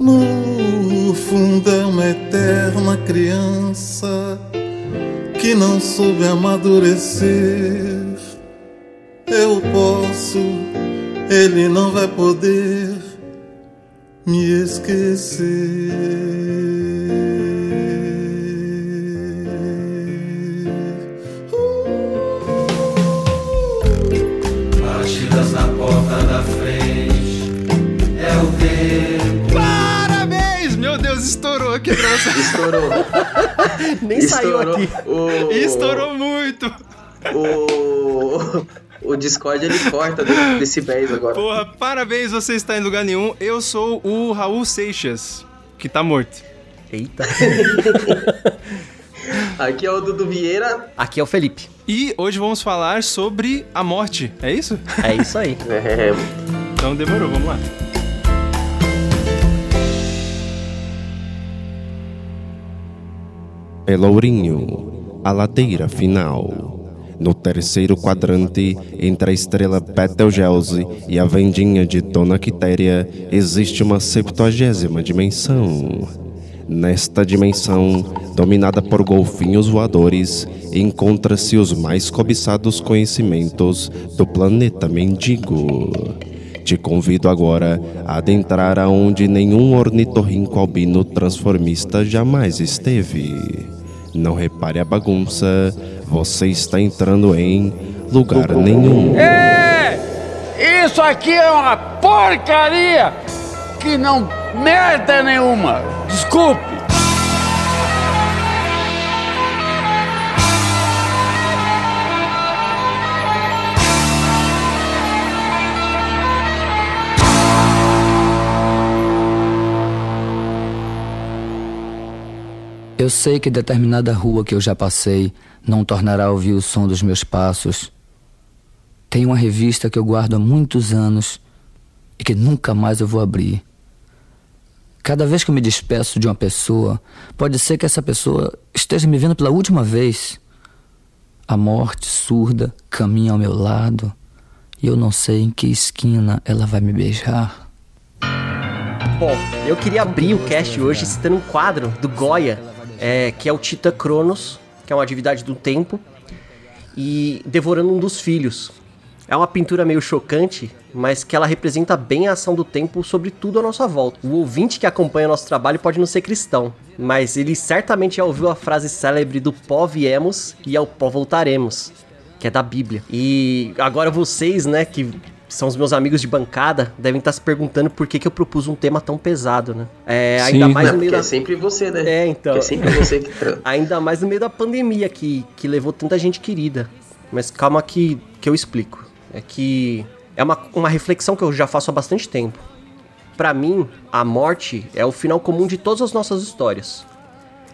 No fundo é uma eterna criança que não soube amadurecer. Eu posso, ele não vai poder me esquecer. Deus, estourou aqui pra você. Estourou. Nem saiu Estourou. aqui. O, Estourou muito. O, o Discord ele corta de- decibéis agora. Porra, parabéns, você está em lugar nenhum. Eu sou o Raul Seixas, que tá morto. Eita. Aqui é o Dudu Vieira. Aqui é o Felipe. E hoje vamos falar sobre a morte, é isso? É isso aí. É, Então demorou, vamos lá. Pelourinho, a ladeira final. No terceiro quadrante, entre a estrela Betelgeuse e a vendinha de Dona Quitéria, existe uma septuagésima dimensão. Nesta dimensão, dominada por golfinhos voadores, encontra-se os mais cobiçados conhecimentos do planeta mendigo. Te convido agora a adentrar aonde nenhum ornitorrinco albino transformista jamais esteve. Não repare a bagunça, você está entrando em lugar nenhum. Isso aqui é uma porcaria que não merda nenhuma. Desculpe. Eu sei que determinada rua que eu já passei não tornará a ouvir o som dos meus passos. Tem uma revista que eu guardo há muitos anos e que nunca mais eu vou abrir. Cada vez que eu me despeço de uma pessoa, pode ser que essa pessoa esteja me vendo pela última vez. A morte surda caminha ao meu lado e eu não sei em que esquina ela vai me beijar. Bom, eu queria abrir o cast hoje citando um quadro do Goya, é, que é o Tita Cronos, que é uma divindade do tempo, e devorando um dos filhos. É uma pintura meio chocante, mas que ela representa bem a ação do tempo sobre tudo à nossa volta. O ouvinte que acompanha nosso trabalho pode não ser cristão, mas ele certamente já ouviu a frase célebre do pó viemos e ao pó voltaremos, que é da Bíblia. E agora vocês, né, que são os meus amigos de bancada, devem estar se perguntando por que, que eu propus um tema tão pesado, né? É, ainda Sim. mais não, no meio da... é sempre você, né? É, então. Porque é sempre você que. Ainda mais no meio da pandemia que, que levou tanta gente querida. Mas calma que, que eu explico. É que é uma, uma reflexão que eu já faço há bastante tempo. Pra mim, a morte é o final comum de todas as nossas histórias.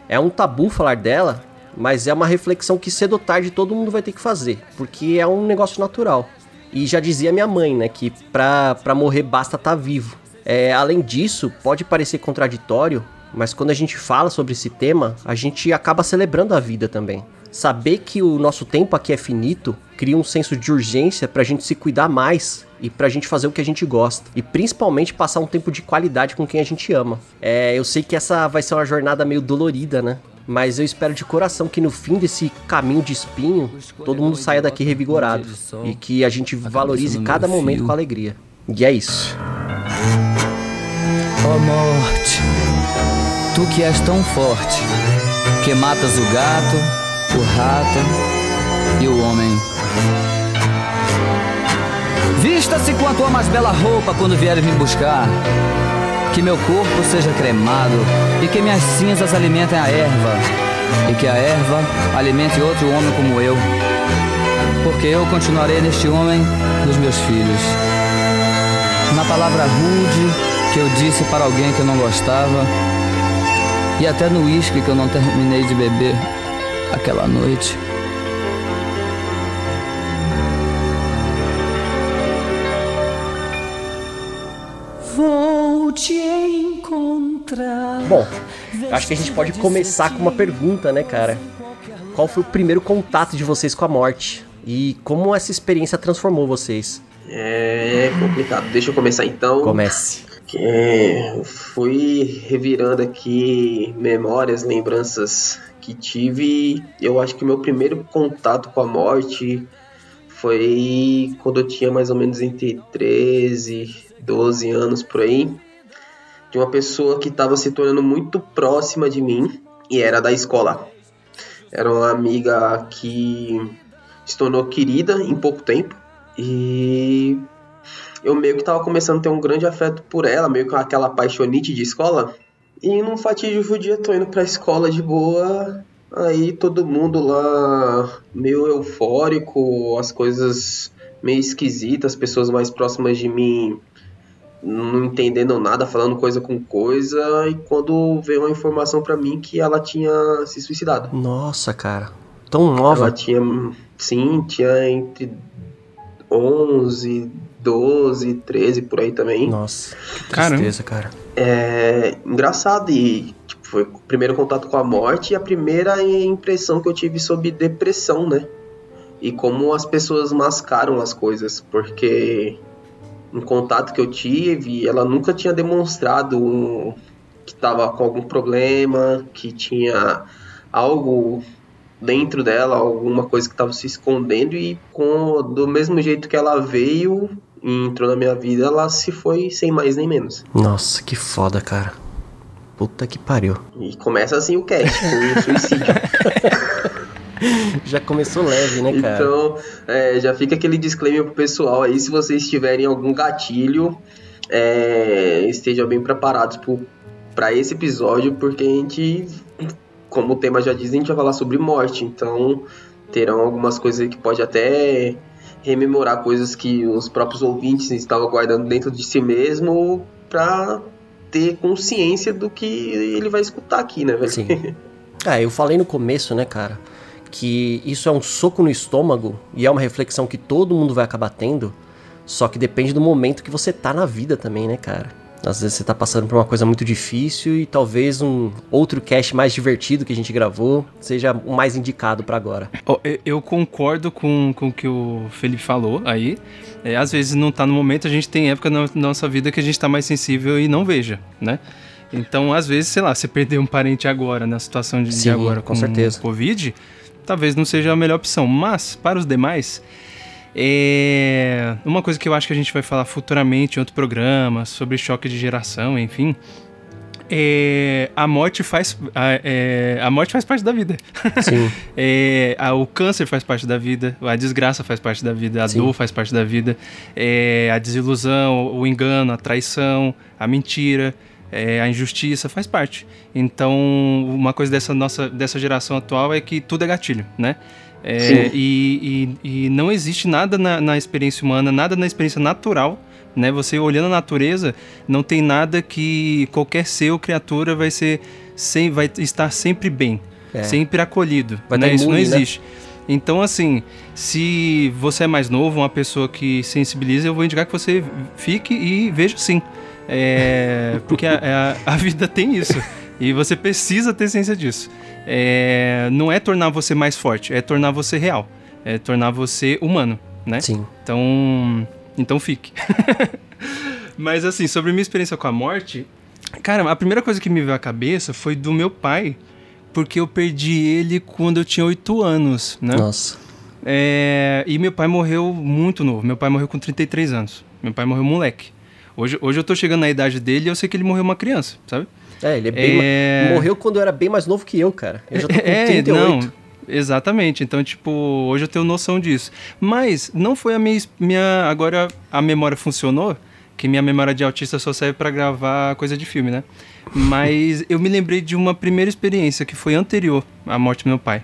É um tabu falar dela, mas é uma reflexão que cedo ou tarde todo mundo vai ter que fazer, porque é um negócio natural. E já dizia minha mãe, né, que pra, pra morrer basta estar vivo. É, além disso, pode parecer contraditório, mas quando a gente fala sobre esse tema, a gente acaba celebrando a vida também. Saber que o nosso tempo aqui é finito cria um senso de urgência pra gente se cuidar mais e pra gente fazer o que a gente gosta. E principalmente passar um tempo de qualidade com quem a gente ama. É, eu sei que essa vai ser uma jornada meio dolorida, né? Mas eu espero de coração que no fim desse caminho de espinho, todo mundo saia daqui revigorado. E que a gente valorize cada momento com alegria. E é isso. Ó morte, tu que és tão forte, que matas o gato, o rato e o homem. Vista-se com a tua mais bela roupa quando vieres me buscar. Que meu corpo seja cremado e que minhas cinzas alimentem a erva. E que a erva alimente outro homem como eu. Porque eu continuarei neste homem dos meus filhos. Na palavra rude que eu disse para alguém que eu não gostava. E até no uísque que eu não terminei de beber aquela noite. Vou te encontrar. Bom, acho que a gente pode começar com uma pergunta, né, cara? Qual foi o primeiro contato de vocês com a morte? E como essa experiência transformou vocês? É complicado. Deixa eu começar então. Comece. É, fui revirando aqui memórias, lembranças que tive. Eu acho que meu primeiro contato com a morte foi quando eu tinha mais ou menos entre 13, 12 anos por aí. De uma pessoa que estava se tornando muito próxima de mim e era da escola. Era uma amiga que se tornou querida em pouco tempo e eu meio que tava começando a ter um grande afeto por ela, meio que aquela paixonite de escola. E num fatídico dia tô indo pra escola de boa, aí todo mundo lá meio eufórico, as coisas meio esquisitas, as pessoas mais próximas de mim não entendendo nada, falando coisa com coisa, e quando veio uma informação para mim que ela tinha se suicidado. Nossa, cara. Tão nova. Ela tinha, sim, tinha entre 11, 12, 13 por aí também. Nossa, que tristeza, cara. É engraçado e tipo, foi o primeiro contato com a morte e a primeira impressão que eu tive sobre depressão, né? E como as pessoas mascaram as coisas, porque em contato que eu tive, ela nunca tinha demonstrado um, que estava com algum problema, que tinha algo dentro dela, alguma coisa que estava se escondendo e com do mesmo jeito que ela veio e entrou na minha vida, ela se foi sem mais nem menos. Nossa, que foda, cara. Puta que pariu. E começa assim o cast, com suicídio. já começou leve, né, cara? Então, é, já fica aquele disclaimer pro pessoal aí, se vocês tiverem algum gatilho, é, estejam bem preparados para esse episódio, porque a gente, como o tema já diz, a gente vai falar sobre morte, então terão algumas coisas que pode até rememorar coisas que os próprios ouvintes estavam guardando dentro de si mesmo para ter consciência do que ele vai escutar aqui, né, velho? Sim. É, eu falei no começo, né, cara, que isso é um soco no estômago e é uma reflexão que todo mundo vai acabar tendo, só que depende do momento que você tá na vida também, né, cara? Às vezes você tá passando por uma coisa muito difícil e talvez um outro cast mais divertido que a gente gravou seja o mais indicado para agora. Oh, eu concordo com, com o que o Felipe falou aí. É, às vezes não tá no momento, a gente tem época na nossa vida que a gente tá mais sensível e não veja, né? Então, às vezes, sei lá, você perder um parente agora, na situação de, Sim, de agora com, com certeza. Covid, talvez não seja a melhor opção. Mas, para os demais, é... Uma coisa que eu acho que a gente vai falar futuramente em outro programa, sobre choque de geração, enfim. É... a morte faz a, é... a morte faz parte da vida. Sim. é... a, o câncer faz parte da vida, a desgraça faz parte da vida, a Sim. dor faz parte da vida, é... a desilusão, o engano, a traição, a mentira, é... a injustiça faz parte. Então, uma coisa dessa nossa dessa geração atual é que tudo é gatilho, né? É, e, e, e, não existe nada na, na, experiência humana, nada na experiência natural, né? Você olhando a natureza, não tem nada que qualquer ser ou criatura vai ser sem, vai estar sempre bem, é. sempre acolhido. Vai né? Isso imune, não né? existe. Né? Então, assim, se você é mais novo, uma pessoa que sensibiliza, eu vou indicar que você fique e veja sim. É, porque a, a, a vida tem isso. E você precisa ter ciência disso é, não é tornar você mais forte, é tornar você real. É tornar você humano, né? Sim. Então, então fique. Mas assim, sobre minha experiência com a morte, cara, a primeira coisa que me veio à cabeça foi do meu pai, porque eu perdi ele quando eu tinha 8 anos, né? Nossa. É, e meu pai morreu muito novo. Meu pai morreu com 33 anos. Meu pai morreu moleque. Hoje, hoje eu tô chegando na idade dele e eu sei que ele morreu uma criança, sabe? É, ele é bem é... Ma... morreu quando eu era bem mais novo que eu, cara. Eu já tô com é, 38. Não, exatamente. Então, tipo, hoje eu tenho noção disso. Mas não foi a minha, minha agora a memória funcionou, que minha memória de autista só serve para gravar coisa de filme, né? Mas eu me lembrei de uma primeira experiência que foi anterior à morte do meu pai.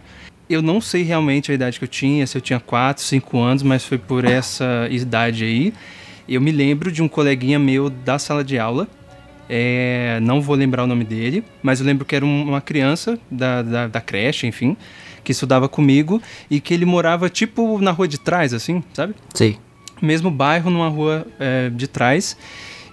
Eu não sei realmente a idade que eu tinha, se eu tinha 4, 5 anos, mas foi por essa idade aí. Eu me lembro de um coleguinha meu da sala de aula é, não vou lembrar o nome dele, mas eu lembro que era uma criança da, da, da creche, enfim, que estudava comigo e que ele morava tipo na rua de trás, assim, sabe? Sim. Mesmo bairro, numa rua é, de trás.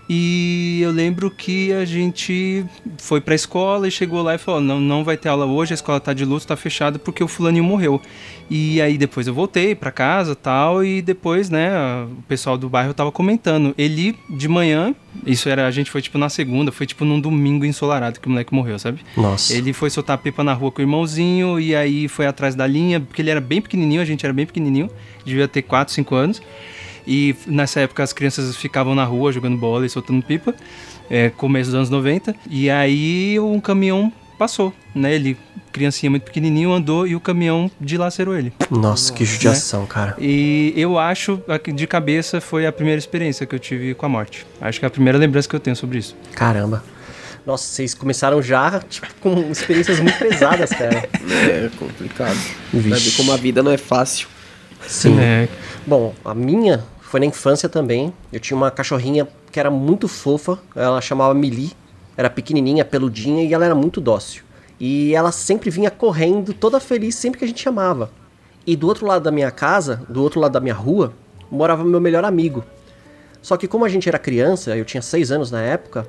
E eu lembro que a gente foi pra escola e chegou lá e falou: não, não vai ter aula hoje, a escola tá de luto, tá fechada porque o fulaninho morreu. E aí depois eu voltei pra casa tal, e depois, né, o pessoal do bairro tava comentando. Ele, de manhã, isso era, a gente foi tipo na segunda, foi tipo num domingo ensolarado que o moleque morreu, sabe? Nossa. Ele foi soltar pipa na rua com o irmãozinho, e aí foi atrás da linha, porque ele era bem pequenininho, a gente era bem pequenininho, devia ter 4, 5 anos. E nessa época as crianças ficavam na rua jogando bola e soltando pipa, é, começo dos anos 90. E aí um caminhão passou, né? Ele, criancinha muito pequenininho, andou e o caminhão dilacerou ele. Nossa, que judiação, cara. E eu acho, de cabeça, foi a primeira experiência que eu tive com a morte. Acho que é a primeira lembrança que eu tenho sobre isso. Caramba. Nossa, vocês começaram já, tipo, com experiências muito pesadas, cara. É complicado. Vai ver Vixe. como a vida não é fácil. Sim. É, Bom, a minha foi na infância também. Eu tinha uma cachorrinha que era muito fofa. Ela chamava Mili. Era pequenininha, peludinha e ela era muito dócil. E ela sempre vinha correndo, toda feliz, sempre que a gente chamava. E do outro lado da minha casa, do outro lado da minha rua, morava meu melhor amigo. Só que como a gente era criança, eu tinha seis anos na época,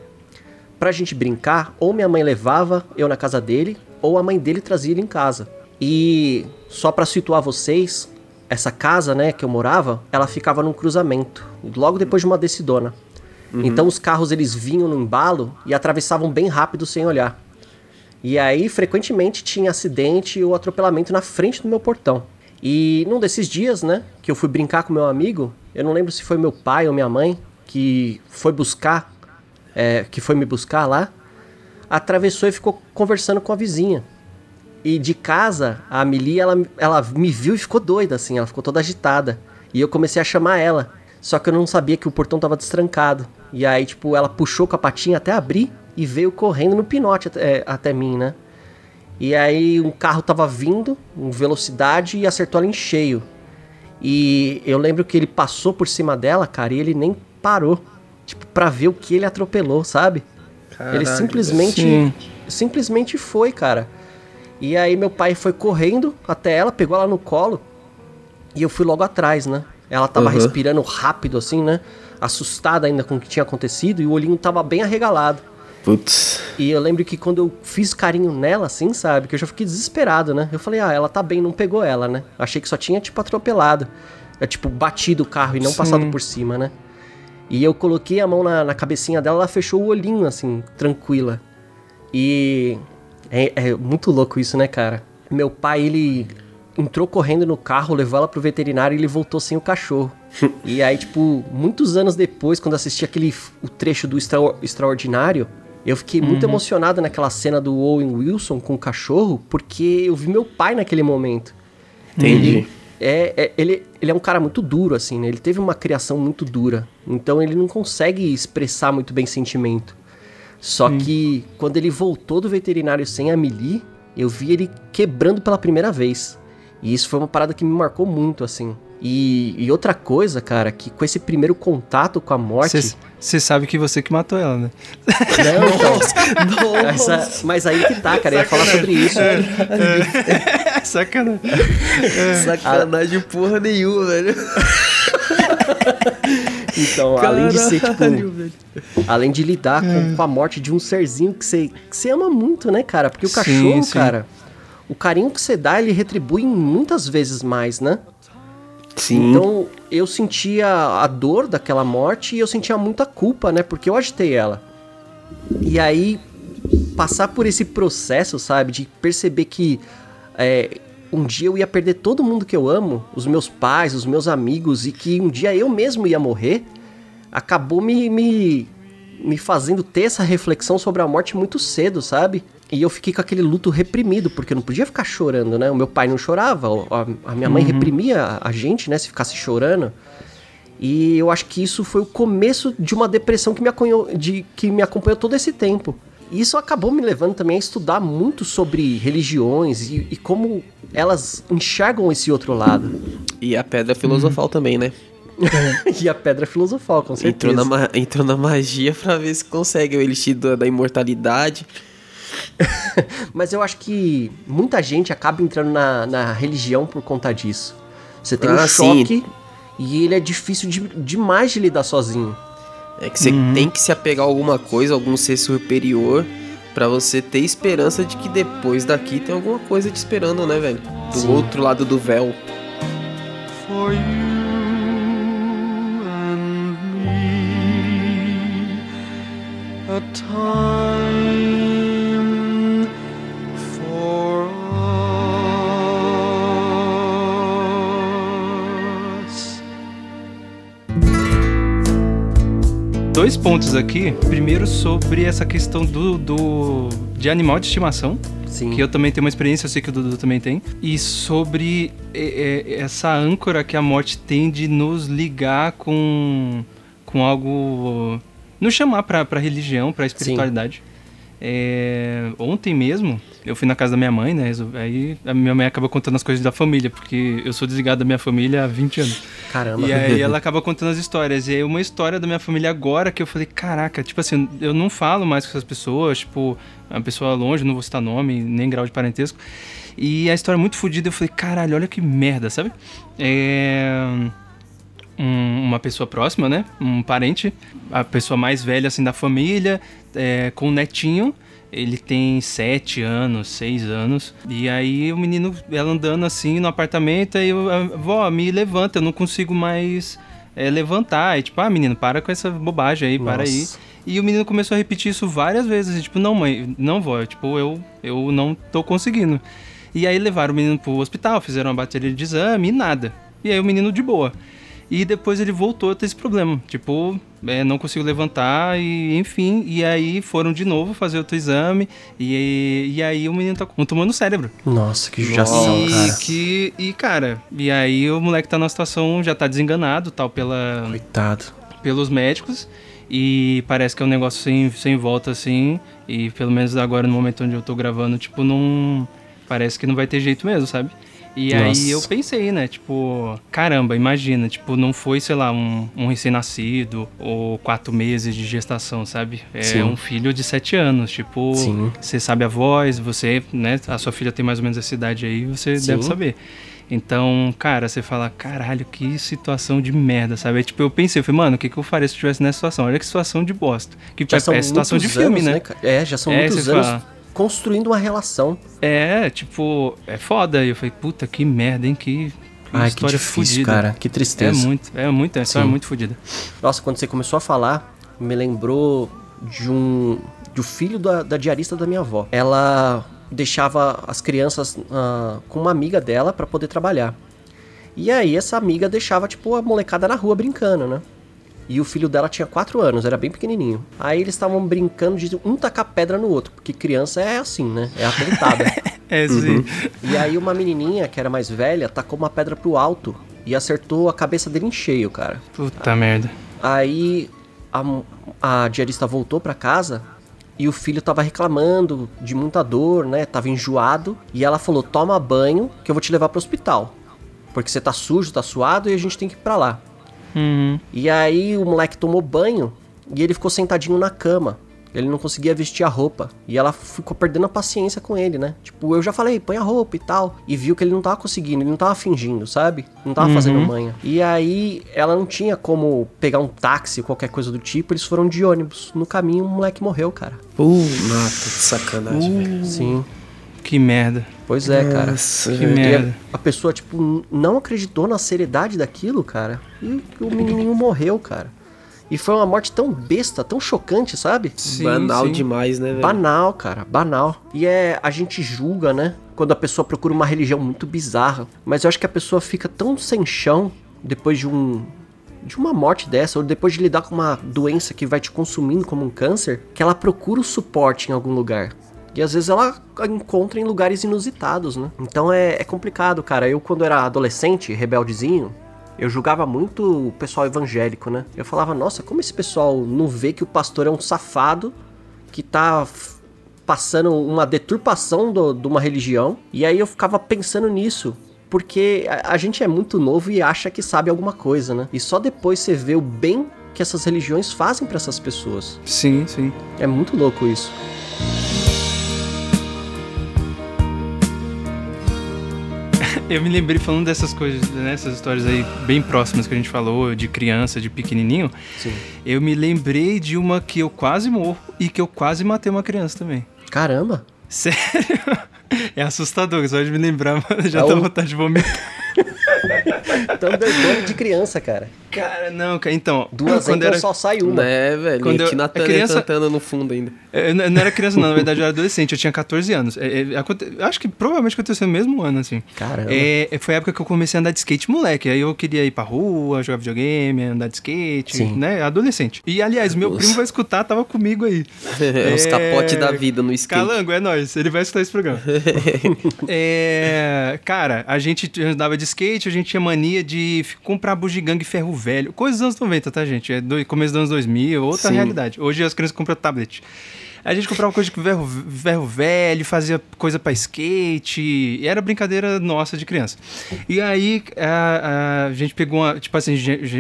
pra gente brincar, ou minha mãe levava eu na casa dele, ou a mãe dele trazia ele em casa. E só pra situar vocês, essa casa, né, que eu morava, ela ficava num cruzamento, logo depois de uma descidona. Então os carros eles vinham no embalo e atravessavam bem rápido sem olhar. E aí frequentemente tinha acidente ou atropelamento na frente do meu portão. E num desses dias, né, que eu fui brincar com meu amigo, eu não lembro se foi meu pai ou minha mãe que foi buscar, é, que foi me buscar lá, atravessou e ficou conversando com a vizinha. E de casa, a Amelie, ela, ela me viu e ficou doida, assim, ela ficou toda agitada. E eu comecei a chamar ela. Só que eu não sabia que o portão tava destrancado. E aí, tipo, ela puxou com a patinha até abrir e veio correndo no pinote até, até mim, né? E aí um carro tava vindo, em velocidade, e acertou ela em cheio. E eu lembro que ele passou por cima dela, cara, e ele nem parou. Tipo, pra ver o que ele atropelou, sabe? ele Caralho, simplesmente. sim. Simplesmente foi, cara. E aí meu pai foi correndo até ela, pegou ela no colo. E eu fui logo atrás, né? Ela tava Uhum. respirando rápido, assim, né? Assustada ainda com o que tinha acontecido. E o olhinho tava bem arregalado. Putz. E eu lembro que quando eu fiz carinho nela, assim, sabe? Que eu já fiquei desesperado, né? Eu falei, ah, ela tá bem, não pegou ela, né? Achei que só tinha, tipo, atropelado. É, tipo, batido o carro e não Sim. passado por cima, né? E eu coloquei a mão na, na cabecinha dela, ela fechou o olhinho, assim, tranquila. E é, é muito louco isso, né, cara? Meu pai, ele entrou correndo no carro, levou ela pro veterinário e ele voltou sem o cachorro. e aí, tipo, muitos anos depois, quando assisti aquele o trecho do Extra- Extraordinário, eu fiquei muito emocionado naquela cena do Owen Wilson com o cachorro, porque eu vi meu pai naquele momento. Entendi. É, é- ele, ele é um cara muito duro, assim, né? Ele teve uma criação muito dura. Então ele não consegue expressar muito bem sentimento. Só que quando ele voltou do veterinário sem a Mili, eu vi ele quebrando pela primeira vez. E isso foi uma parada que me marcou muito, assim. E, e outra coisa, cara, que com esse primeiro contato com a morte. Você sabe que você que matou ela, né? Não, então. Essa- mas aí que tá, cara. Eu ia falar sobre isso. Sacanagem. Sacanagem porra nenhuma, velho. Então, além de ser, tipo. Caralho, velho. Além de lidar com, com a morte de um serzinho que você, que você ama muito, né, cara? Porque o Sim, cachorro, sim. cara, o carinho que você dá, ele retribui muitas vezes mais, né? Sim. Então, eu sentia a dor daquela morte e eu sentia muita culpa, né? Porque eu agitei ela. E aí, passar por esse processo, sabe? De perceber que é, um dia eu ia perder todo mundo que eu amo, os meus pais, os meus amigos, e que um dia eu mesmo ia morrer, acabou me, me, me fazendo ter essa reflexão sobre a morte muito cedo, sabe? E eu fiquei com aquele luto reprimido, porque eu não podia ficar chorando, né? O meu pai não chorava, a, a minha mãe reprimia a gente, né? Se ficasse chorando. E eu acho que isso foi o começo de uma depressão que me, acompanhou, de, que me acompanhou todo esse tempo. Isso acabou me levando também a estudar muito sobre religiões e, e como elas enxergam esse outro lado. E a pedra filosofal também, né? e a pedra filosofal, com certeza. Entrou na, entrou na magia pra ver se consegue o elixir da, da imortalidade. Mas eu acho que muita gente acaba entrando na, na religião por conta disso. Você tem um Ah, sim. choque e ele é difícil de- demais de lidar sozinho. É que você Uhum. tem que se apegar a alguma coisa, algum ser superior, pra você ter esperança de que depois daqui tem alguma coisa te esperando, né, velho? Do Sim. outro lado do véu. for you and me. A time Dois pontos aqui. Primeiro sobre essa questão do, do de animal de estimação. Sim. Que eu também tenho uma experiência, eu sei que o Dudu também tem. E sobre é, é, essa âncora que a morte tem de nos ligar com, com algo. nos chamar pra, pra religião, pra espiritualidade. É, ontem mesmo, eu fui na casa da minha mãe, né? Aí a minha mãe acaba contando as coisas da família, porque eu sou desligado da minha família há 20 anos. Caramba. E aí ela acaba contando as histórias. E aí uma história da minha família agora que eu falei, caraca, tipo assim, eu não falo mais com essas pessoas, tipo, uma pessoa longe, não vou citar nome, nem grau de parentesco. E a história é muito fodida, eu falei, caralho, olha que merda, sabe? É. um- uma pessoa próxima, né? Um parente, a pessoa mais velha assim da família, é, com um netinho. Ele tem sete anos, seis anos. E aí o menino, ela andando assim no apartamento, aí eu, "Ah, vó, me levanta, eu não consigo mais é, levantar. E tipo, ah, menino, para com essa bobagem aí, para aí. Nossa. E o menino começou a repetir isso várias vezes. Tipo, não, mãe, não vó, tipo, eu, eu não tô conseguindo. E aí levaram o menino pro hospital, fizeram uma bateria de exame e nada. E aí o menino de boa. E depois ele voltou a ter esse problema. Tipo, é, não consigo levantar e enfim. E aí foram de novo fazer outro exame. E, e aí o menino tá com um tumor no cérebro. Nossa, que judiação, e, cara. Que, e cara, e aí o moleque tá numa situação, já tá desenganado, tal, pela, Coitado. pelos médicos. E parece que é um negócio sem, sem volta, assim. E pelo menos agora, no momento onde eu tô gravando, tipo, não. Parece que não vai ter jeito mesmo, sabe? E Nossa. aí eu pensei, né? Tipo, caramba, imagina, tipo, não foi, sei lá, um, um recém-nascido ou quatro meses de gestação, sabe? É Sim. um filho de sete anos. Tipo, Sim. você sabe a voz, você, né? A sua filha tem mais ou menos essa idade aí, você Sim. deve saber. Então, cara, você fala, caralho, que situação de merda, sabe? Tipo, eu pensei, eu falei, mano, o que, que eu faria se eu estivesse nessa situação? Olha que situação de bosta. Que Já é, são é situação de filme, anos, né? cara? É, já são É, muitos anos fala. Construindo uma relação. É, tipo, é foda. E eu falei, puta, que merda, hein? Que, que Ai, que história difícil, fodida. cara. Que É tristeza. muito, é muito, é uma história Sim. muito fodida. Nossa, quando você começou a falar, me lembrou de um do filho da, da diarista da minha avó. Ela deixava as crianças ah, com uma amiga dela pra poder trabalhar. E aí essa amiga deixava tipo a molecada na rua brincando, né? E o filho dela tinha 4 anos, era bem pequenininho. Aí eles estavam brincando de um tacar pedra no outro, porque criança é assim, né? É atentada. É, sim. E aí uma menininha, que era mais velha, tacou uma pedra pro alto e acertou a cabeça dele em cheio, cara. Puta merda. Aí a, a diarista voltou pra casa e o filho tava reclamando de muita dor, né? Tava enjoado. E ela falou: toma banho que eu vou te levar pro hospital. Porque você tá sujo, tá suado e a gente tem que ir pra lá. Uhum. E aí o moleque tomou banho e ele ficou sentadinho na cama. Ele não conseguia vestir a roupa. E ela ficou perdendo a paciência com ele, né? Tipo, eu já falei, põe a roupa e tal. E viu que ele não tava conseguindo, ele não tava fingindo, sabe? Não tava fazendo manha. E aí ela não tinha como pegar um táxi, qualquer coisa do tipo. Eles foram de ônibus. No caminho, o moleque morreu, cara. Uh, mata, que sacanagem, velho. Sim. Que merda. Pois é, cara. Nossa, Que merda. A pessoa, tipo, não acreditou na seriedade daquilo, cara. E o menininho morreu, cara. E foi uma morte tão besta, tão chocante, sabe? Sim, Banal sim. demais, né, velho? Banal, cara, banal. E é, a gente julga, né? Quando a pessoa procura uma religião muito bizarra. Mas eu acho que a pessoa fica tão sem chão depois de um. De uma morte dessa, ou depois de lidar com uma doença que vai te consumindo como um câncer, que ela procura o suporte em algum lugar. E às vezes ela encontra em lugares inusitados, né? Então é, é complicado, cara. Eu, quando era adolescente, rebeldezinho, eu julgava muito o pessoal evangélico, né? Eu falava, nossa, como esse pessoal não vê que o pastor é um safado que tá passando uma deturpação do- de uma religião. E aí eu ficava pensando nisso. Porque a, a gente é muito novo e acha que sabe alguma coisa, né? E só depois você vê o bem que essas religiões fazem pra essas pessoas. Sim, sim. É muito louco isso. Eu me lembrei falando dessas coisas, nessas histórias aí bem próximas que a gente falou, de criança, de pequenininho. Sim. Eu me lembrei de uma que eu quase morro e que eu quase matei uma criança também. Caramba. Sério? É assustador, só de me lembrar, já É dá vontade de vomitar. Thunderdome de criança, cara. Cara, não, cara, então. Duas quando então era, só sai uma. É, velho. Quando e eu- criança- cantando no fundo ainda. Eu não era criança, não, na verdade eu era adolescente, eu tinha 14 anos. É, é, aconte- acho que provavelmente aconteceu no mesmo ano, assim. Caramba. É, foi a época que eu comecei a andar de skate moleque. Aí eu queria ir pra rua, jogar videogame, andar de skate, Sim. né? Adolescente. E aliás, meu Nossa. primo vai escutar, tava comigo aí. É, Os capotes da vida no skate. Calango, é nóis, ele vai escutar esse programa. é, cara, a gente andava de skate, a gente tinha mania de comprar bugiganga e ferro velho. Coisas dos anos 90, tá, gente? É do, começo dos anos 2000, outra Sim. realidade. Hoje as crianças compram tablet. A gente comprava coisa de ferro, ferro velho, fazia coisa pra skate, e era brincadeira nossa de criança. E aí a, a gente pegou uma, tipo assim,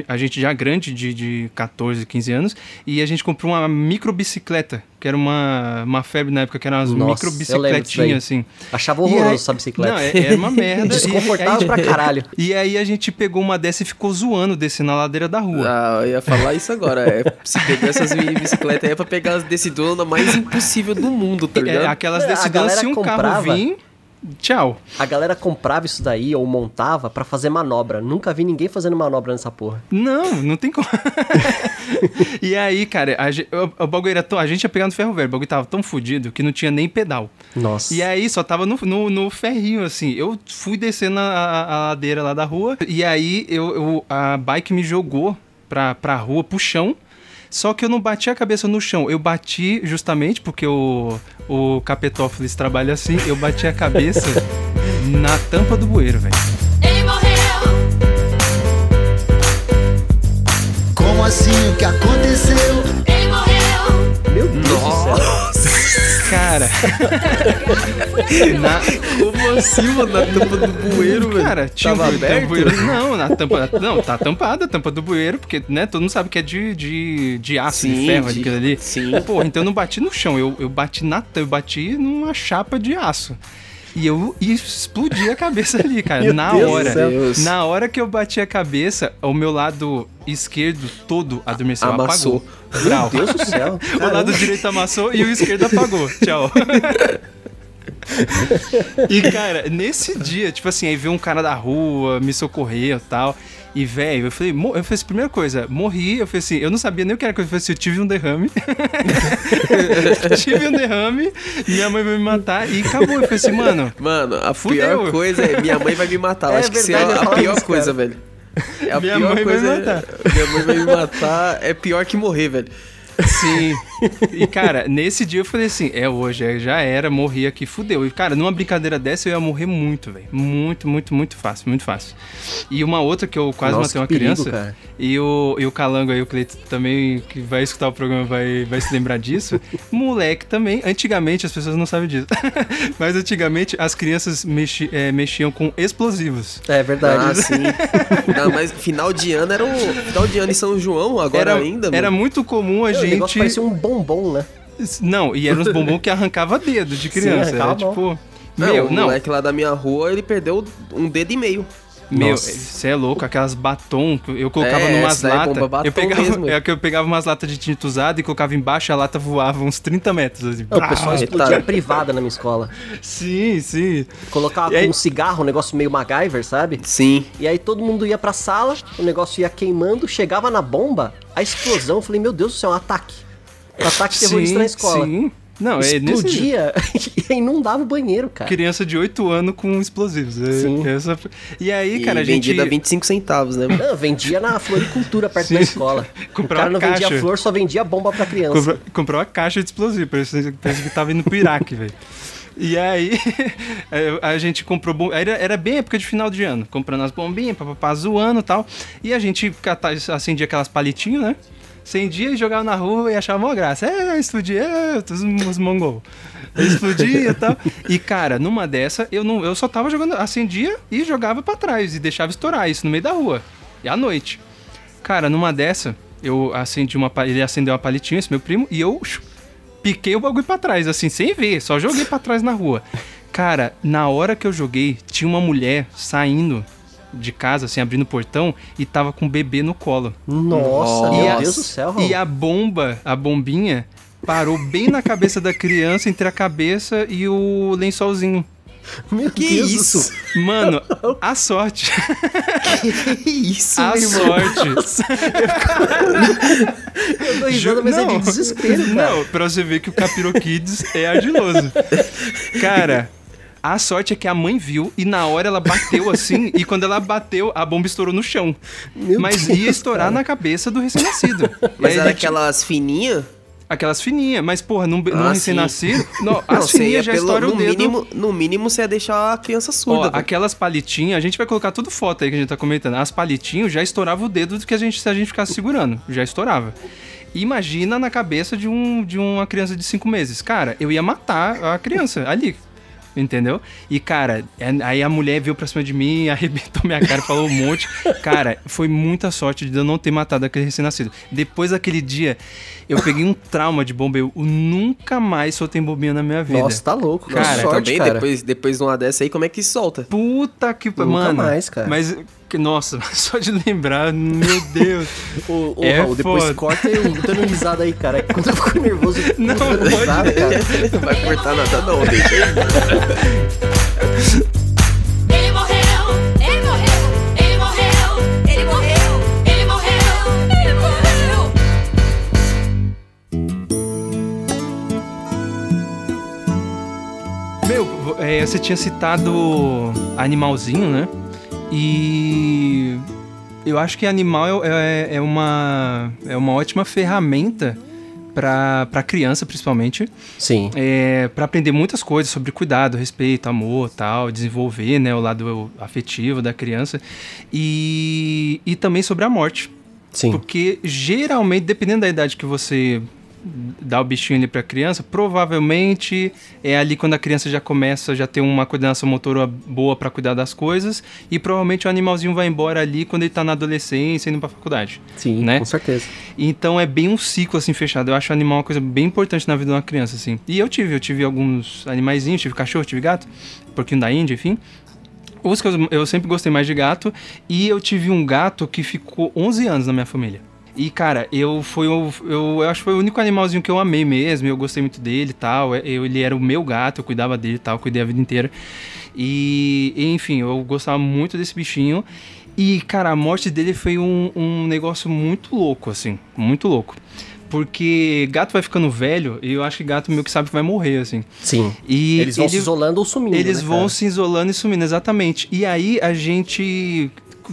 a gente já grande, de, de 14, 15 anos, e a gente comprou uma microbicicleta, que era uma, uma febre na época, que eram daí. microbicicletinhas, assim. Achava E horroroso aí- essa bicicleta. Não, é- era uma merda. Desconfortável E pra caralho. E aí a gente pegou uma dessa e ficou zoando, descendo na ladeira da rua. Ah, eu ia falar isso agora. É, se pegar essas bicicletas aí é pra pegar as decidonas mais impossível do mundo, tá É, ligado? aquelas É, a decisões, se galera um carro comprava- vir, tchau. A galera comprava isso daí ou montava pra fazer manobra. Nunca vi ninguém fazendo manobra nessa porra. Não, não tem como. e aí, cara, a, ge- o, o bagulho era tão, a gente ia pegar no ferro velho, o bagulho tava tão fudido que não tinha nem pedal. Nossa. E aí só tava no, no, no ferrinho, assim. Eu fui descendo a, a- a ladeira lá da rua, e aí eu, eu- a bike me jogou pra, pra rua, pro chão. Só que eu não bati a cabeça no chão. Eu bati justamente porque o, o Capetófilis trabalha assim. Eu bati a cabeça na tampa do bueiro, velho. Ele morreu. Como assim? O que aconteceu? Cara. na, Como assim, mano? Na tampa do bueiro, velho? Cara, tinha Tava aberto? bueiro- Não, na tampa. Não, tá tampada a tampa do bueiro, porque, né, todo mundo sabe que é de, de, de aço, Sim, de ferro, de- aquilo ali. sim. Porra, então eu não bati no chão, eu, eu bati na eu bati numa chapa de aço. E eu explodi a cabeça ali, cara, Meu na Deus do hora. céu. Na hora que eu bati a cabeça, o meu lado esquerdo todo adormeceu, Amassou. apagou. Grau. Meu Deus do céu. O lado direito amassou e o esquerdo apagou. Tchau. e, cara, nesse dia, tipo assim, aí veio um cara da rua, me socorreu e tal. E, velho, eu falei, eu falei assim, primeira coisa, morri. Eu falei assim, eu não sabia nem o que era que eu falei assim, eu tive um derrame. tive um derrame, minha mãe vai me matar e acabou. Eu falei assim, mano. Mano, a Fudeu. pior coisa é minha mãe vai me matar. Eu É acho que isso é verdade, a falar pior isso, coisa, cara. velho. É a Minha pior mãe vai coisa. me matar. Minha mãe vai me matar. É pior que morrer, velho. Sim. E, cara, nesse dia eu falei assim: é hoje, é, já era, morri aqui, fudeu. E, cara, numa brincadeira dessa eu ia morrer muito, velho. Muito, muito, muito fácil, muito fácil. E uma outra que eu quase Nossa, matei uma perigo, criança. cara. E o, e o Calango aí, o Cleito também, que vai escutar o programa, vai, vai se lembrar disso. Moleque também. Antigamente, as pessoas não sabem disso. Mas antigamente as crianças mexi, é, mexiam com explosivos. É verdade. Ah, sim. Não, mas final de ano era o. Final de ano em São João, agora Era, ainda, era mano. muito comum a O gente. negócio parecia um bombom, né? Não, e eram uns bombons que arrancava dedo de criança. arrancava era a tipo. Não, Meu, o não. moleque lá da minha rua, ele perdeu um dedo e meio. Meu, você é louco, aquelas batom que eu colocava É, numas é latas. Eu pegava, mesmo. é que eu pegava umas latas de tinta usada e colocava embaixo, a lata voava uns 30 metros. Assim. O pessoal Ah, explodia tá. privada na minha escola. Sim, sim. Colocava aí- com um cigarro, um negócio meio MacGyver, sabe? Sim. E aí todo mundo ia pra sala, o negócio ia queimando, chegava na bomba, a explosão, eu falei, meu Deus do céu, um ataque. Um ataque terrorista na escola. Sim. Não, é nesse Explodia e inundava o banheiro, cara. criança de 8 anos com explosivos. É- Sim. essa- E aí, cara, a e gente vendida a 25 centavos, né? Não, vendia na floricultura perto Sim. da escola. o Comprava cara não vendia caixa. flor, só vendia bomba pra criança. Comprou, comprou uma caixa de explosivo, parece, parece que tava indo pro Iraque, velho. E aí, eh, a gente comprou. Era, era bem época de final de ano, comprando as bombinhas, papapá, zoando e tal. E a gente acendia aquelas palitinhos, né? Acendia e jogava na rua e achava uma graça. É, explodia, é, os, mongol. Explodia e tal. E, cara, numa dessa, eu, não, eu só tava jogando, acendia e jogava pra trás e deixava estourar isso no meio da rua. E à noite. Cara, numa dessa, eu acendi uma. Ele acendeu uma palitinha, esse meu primo, e eu piquei o bagulho pra trás, assim, sem ver, só joguei pra trás na rua. Cara, na hora que eu joguei, tinha uma mulher saindo de casa, assim, abrindo o portão e tava com o bebê no colo. Nossa, E meu a- Deus do céu. E a bomba, a bombinha, parou bem na cabeça da criança, entre a cabeça e o lençolzinho. Meu Que Deus isso? Mano, a sorte. Que isso, A meu sorte. Eu dou risada, mas é de desespero, cara. Não, pra você ver que o Capirokids é ardiloso. Cara, a sorte é que a mãe viu e na hora ela bateu assim, e quando ela bateu, a bomba estourou no chão. Meu Mas Deus, ia estourar na cabeça do recém-nascido. Mas aí era ele, aquelas fininhas? Aquelas fininhas, mas porra, num, num Ah, recém-nascido, não, Não, as fininhas já pelo- estouram no o dedo. mínimo, no mínimo você ia deixar a criança Ó, surda. velho. aquelas palitinhas, a gente vai colocar tudo foto aí que a gente tá comentando. As palitinhas já estourava o dedo do que a gente, se a gente ficasse segurando. Já estourava. Imagina na cabeça de, um, de uma criança de 5 meses. Cara, eu ia matar a criança ali. Entendeu? E, cara, é- aí a mulher veio pra cima de mim, arrebentou minha cara, falou um monte. Cara, foi muita sorte de eu não ter matado aquele recém-nascido. Depois daquele dia, eu peguei um trauma de bomba. Eu nunca mais soltei bombinha na minha vida. Nossa, tá louco. Cara, sorte, Também, cara. depois, depois de uma dessa aí, como é que solta? Puta que Nunca Mano, mais, cara. Mas, nossa, só de lembrar, meu Deus. Ô, ô, É Raul, depois foda. corta eu dando risada aí, cara. Quando eu fico nervoso, eu fico Não dando pode. risada, cara. Não vai cortar nada não, deixa aí. Ele morreu, ele morreu, ele morreu, ele morreu, ele morreu, ele morreu. Meu, é, você tinha citado animalzinho, né? E eu acho que animal é, é uma, é uma ótima ferramenta para para criança, principalmente. Sim. É, para aprender muitas coisas sobre cuidado, respeito, amor, tal, desenvolver, né, o lado afetivo da criança e, e também sobre a morte. Sim. Porque geralmente, dependendo da idade que você dá o bichinho ali pra criança, provavelmente é ali quando a criança já começa já ter uma coordenação motora boa pra cuidar das coisas e provavelmente o animalzinho vai embora ali quando ele tá na adolescência indo pra faculdade. Sim, né? com certeza. Então é bem um ciclo assim fechado. Eu acho o animal uma coisa bem importante na vida de uma criança assim. E eu tive, eu tive alguns animaizinhos, tive cachorro, tive gato, porquinho da Índia, enfim. Os que eu, eu sempre gostei mais de gato e eu tive um gato que ficou 11 anos na minha família. E, cara, eu foi o, eu, eu acho que foi o único animalzinho que eu amei mesmo, eu gostei muito dele e tal. Eu, ele era o meu gato, eu cuidava dele e tal, cuidei a vida inteira. E, enfim, eu gostava muito desse bichinho. E, cara, a morte dele foi um, um negócio muito louco, assim, muito louco. Porque gato vai ficando velho e eu acho que gato meio que sabe que vai morrer, assim. Sim. E Eles vão ele- se isolando ou sumindo. eles né, vão se isolando e sumindo, exatamente. E aí a gente.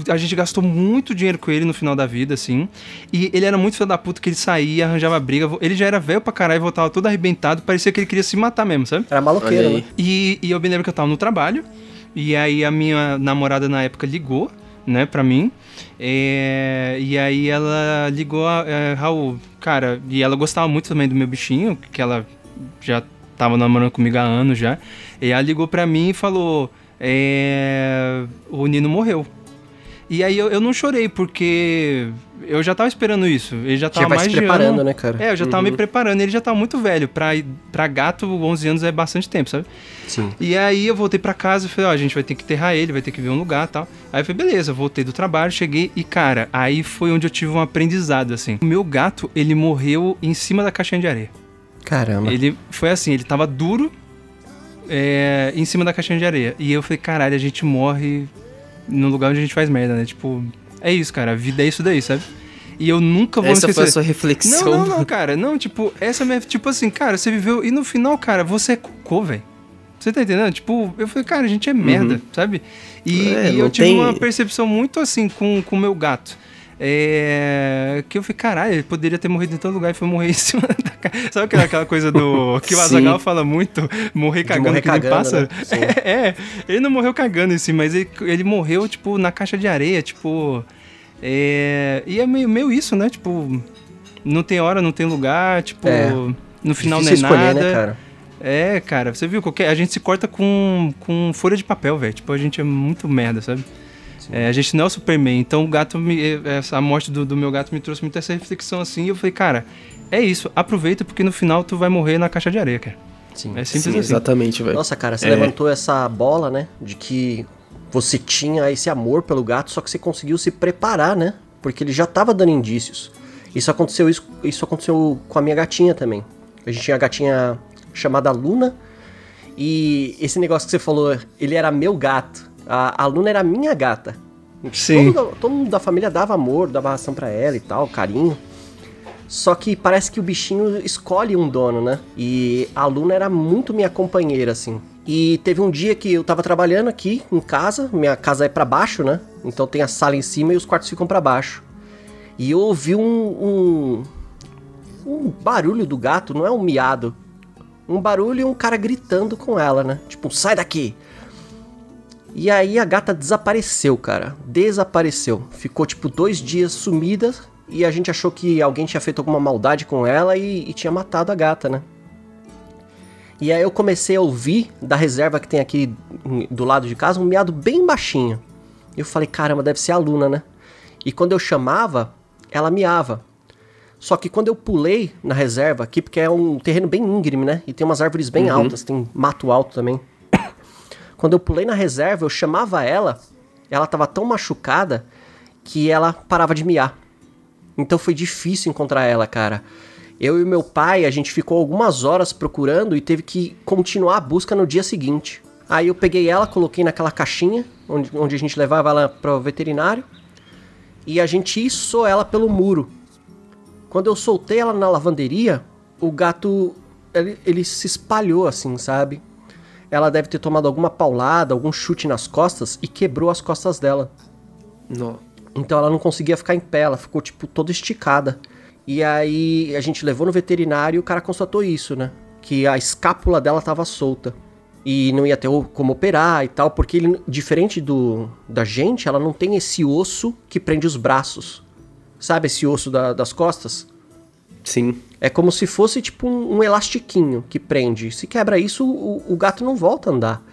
A gente gastou muito dinheiro com ele no final da vida, assim. E ele era muito filho da puta que ele saía, arranjava briga. Ele já era velho pra caralho, voltava todo arrebentado. Parecia que ele queria se matar mesmo, sabe? Era maloqueiro, né? E, e eu me lembro que eu tava no trabalho. E aí a minha namorada na época ligou, né, pra mim. É, e aí ela ligou, a- é, Raul, cara, e ela gostava muito também do meu bichinho, que ela já tava namorando comigo há anos já. E ela ligou pra mim e falou: é, o Nino morreu. E aí eu, eu não chorei, porque eu já tava esperando isso. Ele já tava Já vai mais se preparando, né, cara? É, eu já tava Uhum. me preparando. Ele já tava muito velho. Pra, pra gato, 11 anos é bastante tempo, sabe? Sim. E aí eu voltei pra casa e falei, ó, a gente vai ter que enterrar ele, vai ter que ver um lugar e tal. Aí eu falei, beleza, voltei do trabalho, cheguei e, cara, aí foi onde eu tive um aprendizado, assim. O meu gato, ele morreu em cima da caixinha de areia. Caramba. Ele foi assim, ele tava duro é, em cima da caixinha de areia. E eu falei, caralho, a gente morre no lugar onde a gente faz merda, né? Tipo, é isso, cara, a vida é isso daí, sabe? E eu nunca vou Essa me foi a esquecer. sua reflexão. Não, não, não, cara. Não, tipo, essa é minha. Tipo assim, cara, você viveu. E no final, cara, você é cocô, velho. Você tá entendendo? Tipo, eu falei, cara, a gente é merda, sabe? E, É, e eu tive tem- uma percepção muito assim com o meu gato. É, que eu falei, caralho, ele poderia ter morrido em todo lugar e foi morrer em cima da cara. Sabe aquela, aquela coisa do. que o. Azagal fala muito? Morrer cagando morrer que nem cagando, pássaro. né? Sim. É, ele não morreu cagando em si, mas ele, ele morreu, tipo, na caixa de areia, tipo. É, e é meio, meio isso, né? Tipo, não tem hora, não tem lugar, tipo, É. no final não é escolher, nada. né, cara? É, cara, você viu? Qualquer, a gente se corta com, com folha de papel, velho. Tipo, a gente é muito merda, sabe? É, a gente não é o Superman. Então o gato, me, essa a morte do, do meu gato me trouxe muita essa reflexão assim. E eu falei, cara, é isso, aproveita porque no final tu vai morrer na caixa de areia, cara. Sim. É simples Sim, assim. exatamente, velho. Nossa, cara, você É. levantou essa bola, né? De que você tinha esse amor pelo gato, só que você conseguiu se preparar, né? Porque ele já tava dando indícios. Isso aconteceu, isso, isso aconteceu com a minha gatinha também. A gente tinha a gatinha chamada Luna. E esse negócio que você falou, ele era meu gato. A, a Luna era minha gata. Sim. Todo, todo mundo da família dava amor, dava ração pra ela e tal, carinho. Só que parece que o bichinho escolhe um dono, né? E a Luna era muito minha companheira, assim. E teve um dia que eu tava trabalhando aqui em casa, minha casa é pra baixo, né? Então tem a sala em cima e os quartos ficam pra baixo. E eu ouvi um, um, um barulho do gato, não é um miado. Um barulho e um cara gritando com ela, né? Tipo, sai daqui! E aí a gata desapareceu, cara. Desapareceu. Ficou tipo dois dias sumida e a gente achou que alguém tinha feito alguma maldade com ela e, e tinha matado a gata, né? E aí eu comecei a ouvir da reserva que tem aqui do lado de casa um miado bem baixinho. E eu falei, caramba, deve ser a Luna, né? E quando eu chamava, ela miava. Só que quando eu pulei na reserva aqui, porque é um terreno bem íngreme, né? E tem umas árvores bem Uhum. altas, tem mato alto também. Quando eu pulei na reserva, eu chamava ela, ela tava tão machucada que ela parava de miar. Então foi difícil encontrar ela, cara. Eu e meu pai, a gente ficou algumas horas procurando e teve que continuar a busca no dia seguinte. Aí eu peguei ela, coloquei naquela caixinha onde, onde a gente levava ela pro veterinário e a gente içou ela pelo muro. Quando eu soltei ela na lavanderia, o gato ele, ele se espalhou assim, sabe? Ela deve ter tomado alguma paulada, algum chute nas costas e quebrou as costas dela. Não. Então ela não conseguia ficar em pé, ela ficou tipo toda esticada. E aí a gente levou no veterinário e o cara constatou isso, né? Que a escápula dela tava solta. E não ia ter como operar e tal, porque ele, diferente do da gente, ela não tem esse osso que prende os braços. Sabe esse osso da- das costas? Sim. É como se fosse tipo um, um elastiquinho que prende. Se quebra isso, o, o gato não volta a andar.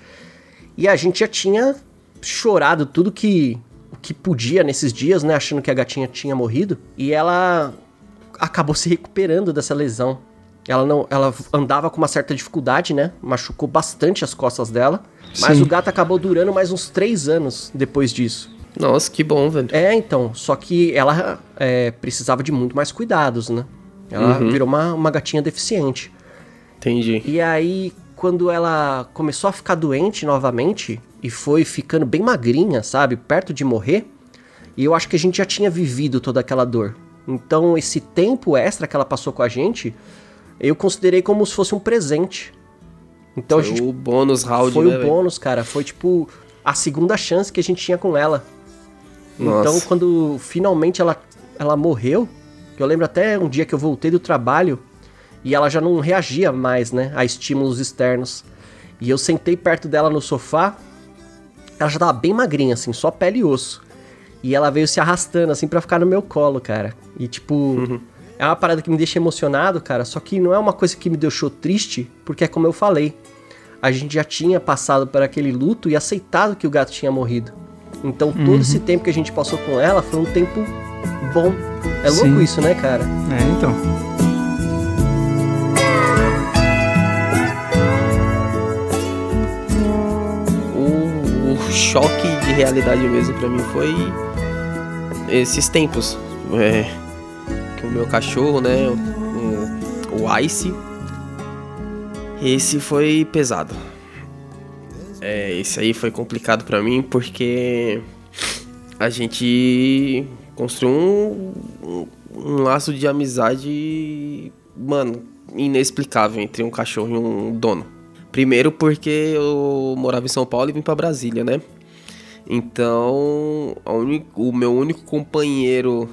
E a gente já tinha chorado tudo que o que podia nesses dias, né? Achando que a gatinha tinha morrido. E ela acabou se recuperando dessa lesão. Ela não, ela andava com uma certa dificuldade, né? Machucou bastante as costas dela. Mas Sim. o gato acabou durando mais uns três anos depois disso. Nossa, que bom, velho. É, então. Só que ela é, precisava de muito mais cuidados, né? Ela Uhum. virou uma, uma gatinha deficiente. Entendi. E aí, quando ela começou a ficar doente novamente e foi ficando bem magrinha, sabe? Perto de morrer, e eu acho que a gente já tinha vivido toda aquela dor. Então, esse tempo extra que ela passou com a gente, eu considerei como se fosse um presente. Então a Foi gente o bônus round, foi né, o velho? bônus, cara. Foi tipo a segunda chance que a gente tinha com ela. Nossa. Então, quando finalmente ela, ela morreu, eu lembro até um dia que eu voltei do trabalho e ela já não reagia mais, né, a estímulos externos. E eu sentei perto dela no sofá, ela já tava bem magrinha, assim, só pele e osso. E ela veio se arrastando, assim, pra ficar no meu colo, cara. E, tipo, é uma parada que me deixa emocionado, cara. Só que não é uma coisa que me deixou triste, porque é como eu falei. A gente já tinha passado por aquele luto e aceitado que o gato tinha morrido. Então, todo Uhum. esse tempo que a gente passou com ela foi um tempo bom. É louco Sim. isso, né, cara? É, então. O, o choque de realidade mesmo pra mim foi esses tempos. É, que o meu cachorro, né? O, o Ice. Esse foi pesado. É, esse aí foi complicado pra mim porque a gente construiu um, um, um laço de amizade, mano, inexplicável entre um cachorro e um dono. Primeiro porque eu morava em São Paulo e vim pra Brasília, né? Então, o meu único companheiro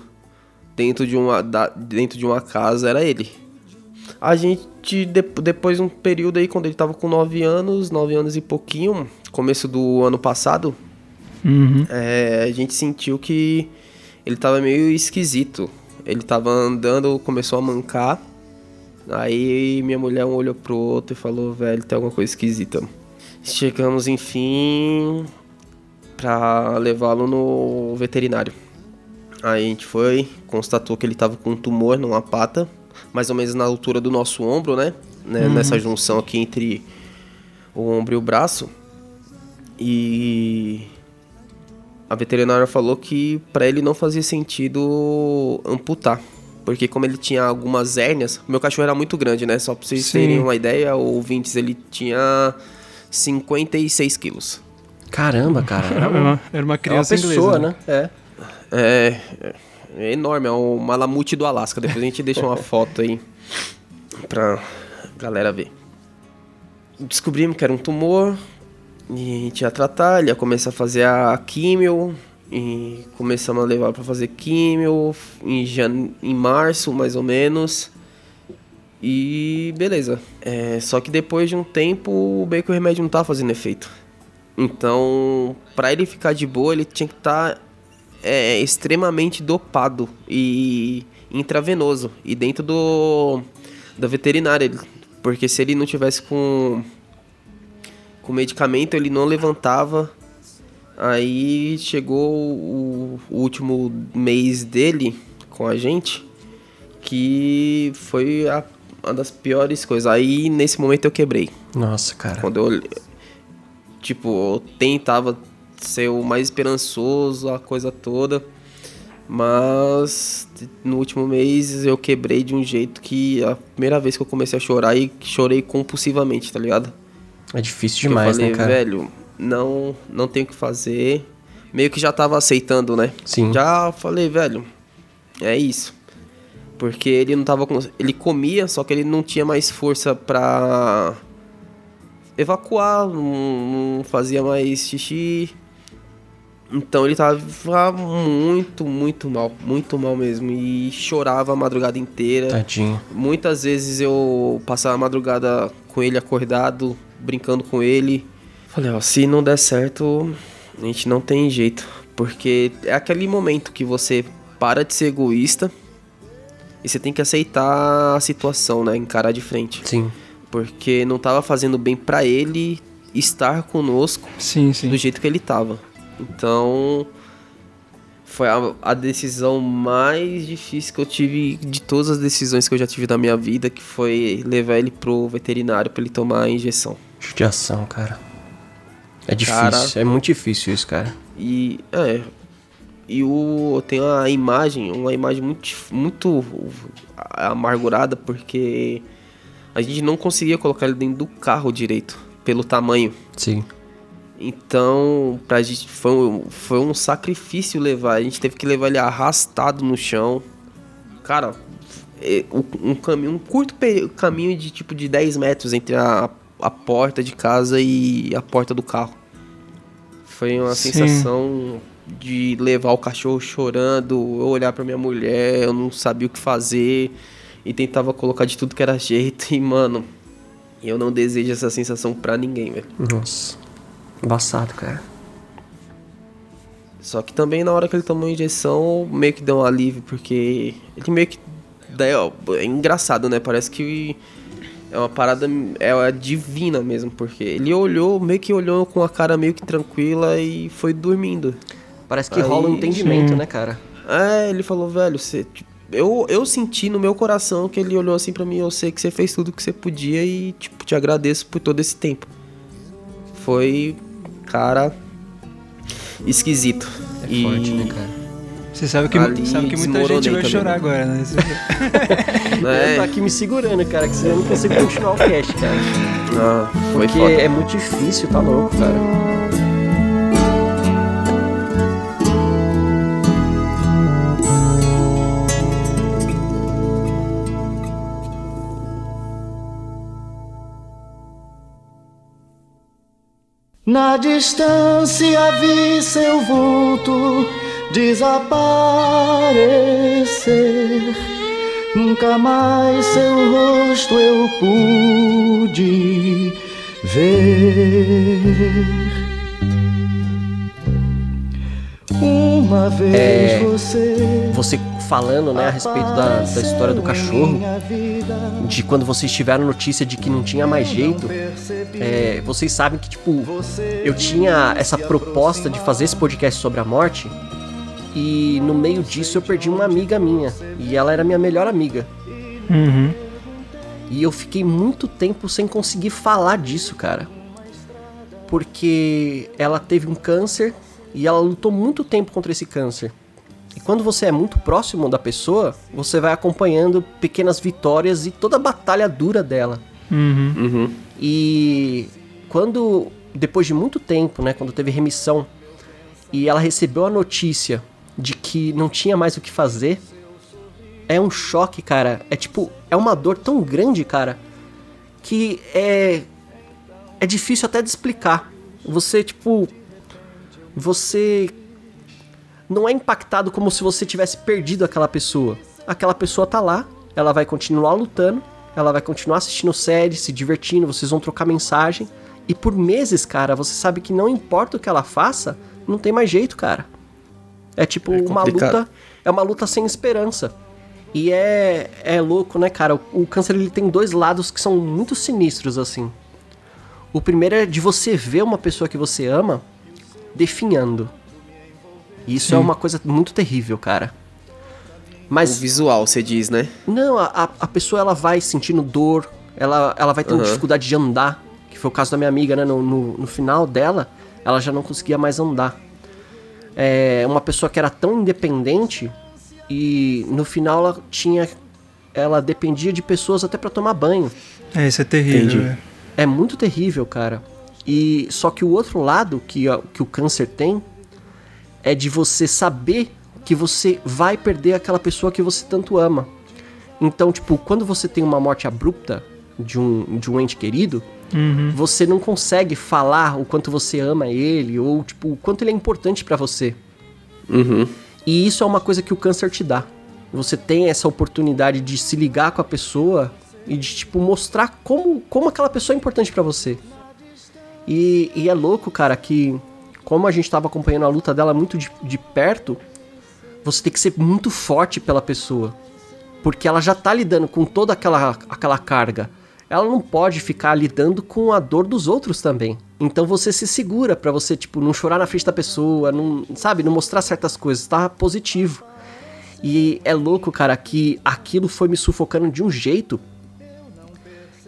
dentro de uma, da- dentro de uma casa era ele. A gente, de- depois de um período aí, quando ele tava com 9 anos, 9 anos e pouquinho, começo do ano passado, Uhum. é, a gente sentiu que ele tava meio esquisito. Ele tava andando, começou a mancar. Aí minha mulher um olhou pro outro e falou, velho, tem alguma coisa esquisita. Chegamos, enfim, pra levá-lo no veterinário. Aí a gente foi, constatou que ele tava com um tumor numa pata, mais ou menos na altura do nosso ombro, né? né, Uhum. nessa junção aqui entre o ombro e o braço. E a veterinária falou que pra ele não fazia sentido amputar. Porque como ele tinha algumas hérnias, meu cachorro era muito grande, né? Só pra vocês Sim. terem uma ideia, ouvintes, ele tinha 56 quilos. Caramba, cara. Era, uma, era uma é uma criança pessoa, inglesa. né? É. É, é enorme, é um malamute do Alasca. Depois a gente deixa uma foto aí pra galera ver. Descobrimos que era um tumor e a gente ia tratar, ele ia começar a fazer a químio e começamos a levar pra fazer químio em, jan... em março, mais ou menos. E beleza. É, só que depois de um tempo, o bem que o remédio não tava fazendo efeito. Então, pra ele ficar de boa, ele tinha que estar é, extremamente dopado e intravenoso e dentro do da veterinária, porque se ele não tivesse com com medicamento, ele não levantava. Aí chegou o, o último mês dele com a gente, que foi a, uma das piores coisas. Aí nesse momento eu quebrei. Nossa, cara. Quando eu tipo, eu tentava ser o mais esperançoso, a coisa toda. Mas no último mês eu quebrei de um jeito que a primeira vez que eu comecei a chorar e chorei compulsivamente, tá ligado? É difícil demais, eu falei, né, cara? velho, não, não tenho o que fazer. Meio que já tava aceitando, né? Sim. Já falei, velho, é isso. Porque ele não tava com. Ele comia, só que ele não tinha mais força pra evacuar, não, não fazia mais xixi. Então ele tava muito, muito mal, muito mal mesmo. E chorava a madrugada inteira. Tadinho. Muitas vezes eu passava a madrugada com ele acordado, brincando com ele. Falei, ó, se não der certo, a gente não tem jeito. Porque é aquele momento que você para de ser egoísta e você tem que aceitar a situação, né? Encarar de frente. Sim. Porque não tava fazendo bem pra ele estar conosco Sim, sim. do jeito que ele tava. Então, foi a, a decisão mais difícil que eu tive de todas as decisões que eu já tive na minha vida, que foi levar ele pro veterinário pra ele tomar a injeção. Judiação, cara. É difícil, Cara. é muito difícil isso, cara. E é, e o eu tenho uma imagem, uma imagem muito muito amargurada porque a gente não conseguia colocar ele dentro do carro direito pelo tamanho. Sim. Então, pra gente foi, um- foi um sacrifício levar. A gente teve que levar ele arrastado no chão. Cara, é, um, caminho, um curto caminho de tipo de 10 metros entre a, a porta de casa e a porta do carro. Foi uma Sim. sensação de levar o cachorro chorando, eu olhar pra minha mulher, eu não sabia o que fazer e tentava colocar de tudo que era jeito e, mano, eu não desejo essa sensação pra ninguém, velho. Nossa. Embaçado, cara. Só que também na hora que ele tomou a injeção, meio que deu um alívio, porque ele meio que. Daí, ó, é engraçado, né? Parece que é uma parada é, é divina mesmo, porque ele olhou, meio que olhou com a cara meio que tranquila e foi dormindo. Parece que Aí- rola um entendimento, Sim. né, cara? É, ele falou, velho, você. tipo, eu, eu senti no meu coração que ele olhou assim pra mim, eu sei que você fez tudo que você podia e, tipo, te agradeço por todo esse tempo. Foi, cara, esquisito. É e... forte, né, cara? Você sabe que, Ali sabe que muita gente vai também, chorar né? agora, né? É. Eu tô aqui me segurando, cara, que senão eu não consigo continuar o cast, cara. Ah, foi Porque foda. é muito difícil, tá louco, cara. Na distância vi seu vulto desaparecer. Nunca mais seu rosto eu pude ver. Uma vez É, você Você falando, né, a respeito da, da história do cachorro, de quando vocês tiveram notícia de que não tinha mais jeito, é, vocês sabem que, tipo, eu tinha essa proposta de fazer esse podcast sobre a morte, e no meio disso eu perdi uma amiga minha, e ela era minha melhor amiga. Uhum. E eu fiquei muito tempo sem conseguir falar disso, cara. Porque ela teve um câncer e ela lutou muito tempo contra esse câncer. E quando você é muito próximo da pessoa, você vai acompanhando pequenas vitórias e toda a batalha dura dela. Uhum. E quando, depois de muito tempo, né, quando teve remissão, e ela recebeu a notícia de que não tinha mais o que fazer, é um choque, cara. É tipo, é uma dor tão grande, cara, que é é difícil até de explicar. Você, tipo, você não é impactado como se você tivesse perdido aquela pessoa. Aquela pessoa tá lá, ela vai continuar lutando, ela vai continuar assistindo série, se divertindo, vocês vão trocar mensagem. E por meses, cara, você sabe que não importa o que ela faça, não tem mais jeito, cara. É tipo uma complicado. luta, é uma luta sem esperança. E é, é louco, né, cara? O, o câncer ele tem dois lados que são muito sinistros assim. O primeiro é de você ver uma pessoa que você ama definhando. E isso é Sim. uma coisa muito terrível, cara. Mas O visual, você diz, né? não, a, a- pessoa ela vai sentindo dor, ela, ela vai tendo Aham. dificuldade de andar, que foi o caso da minha amiga, né? No, no, no final dela, ela já não conseguia mais andar. É uma pessoa que era tão independente e no final ela tinha. Ela dependia de pessoas até pra tomar banho. É, isso é terrível. Entendi. é. É muito terrível, cara. E só que o outro lado que, que o câncer tem é de você saber que você vai perder aquela pessoa que você tanto ama. Então, tipo, quando você tem uma morte abrupta de um, de um ente querido, Uhum. você não consegue falar o quanto você ama ele ou, tipo, o quanto ele é importante pra você. Uhum. E isso é uma coisa que o câncer te dá. Você tem essa oportunidade de se ligar com a pessoa e de, tipo, mostrar como, como aquela pessoa é importante pra você. E, e é louco, cara, que como a gente tava acompanhando a luta dela muito de, de perto, você tem que ser muito forte pela pessoa. Porque ela já tá lidando com toda aquela, aquela carga. Ela não pode ficar lidando com a dor dos outros também. Então você se segura pra você, tipo, não chorar na frente da pessoa, não, sabe, não mostrar certas coisas, tá positivo. E é louco, cara, que aquilo foi me sufocando de um jeito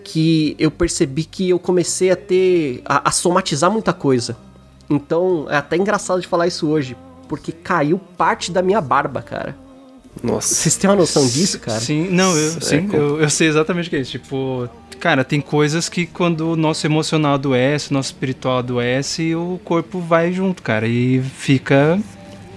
que eu percebi que eu comecei a ter. a, a somatizar muita coisa. Então é até engraçado de falar isso hoje, porque caiu parte da minha barba, cara. Nossa. Vocês têm uma noção disso, cara? Sim, não, eu, É sim, eu, eu sei exatamente o que é isso. Tipo, cara, tem coisas que quando o nosso emocional adoece, o nosso espiritual adoece, o corpo vai junto, cara, e fica.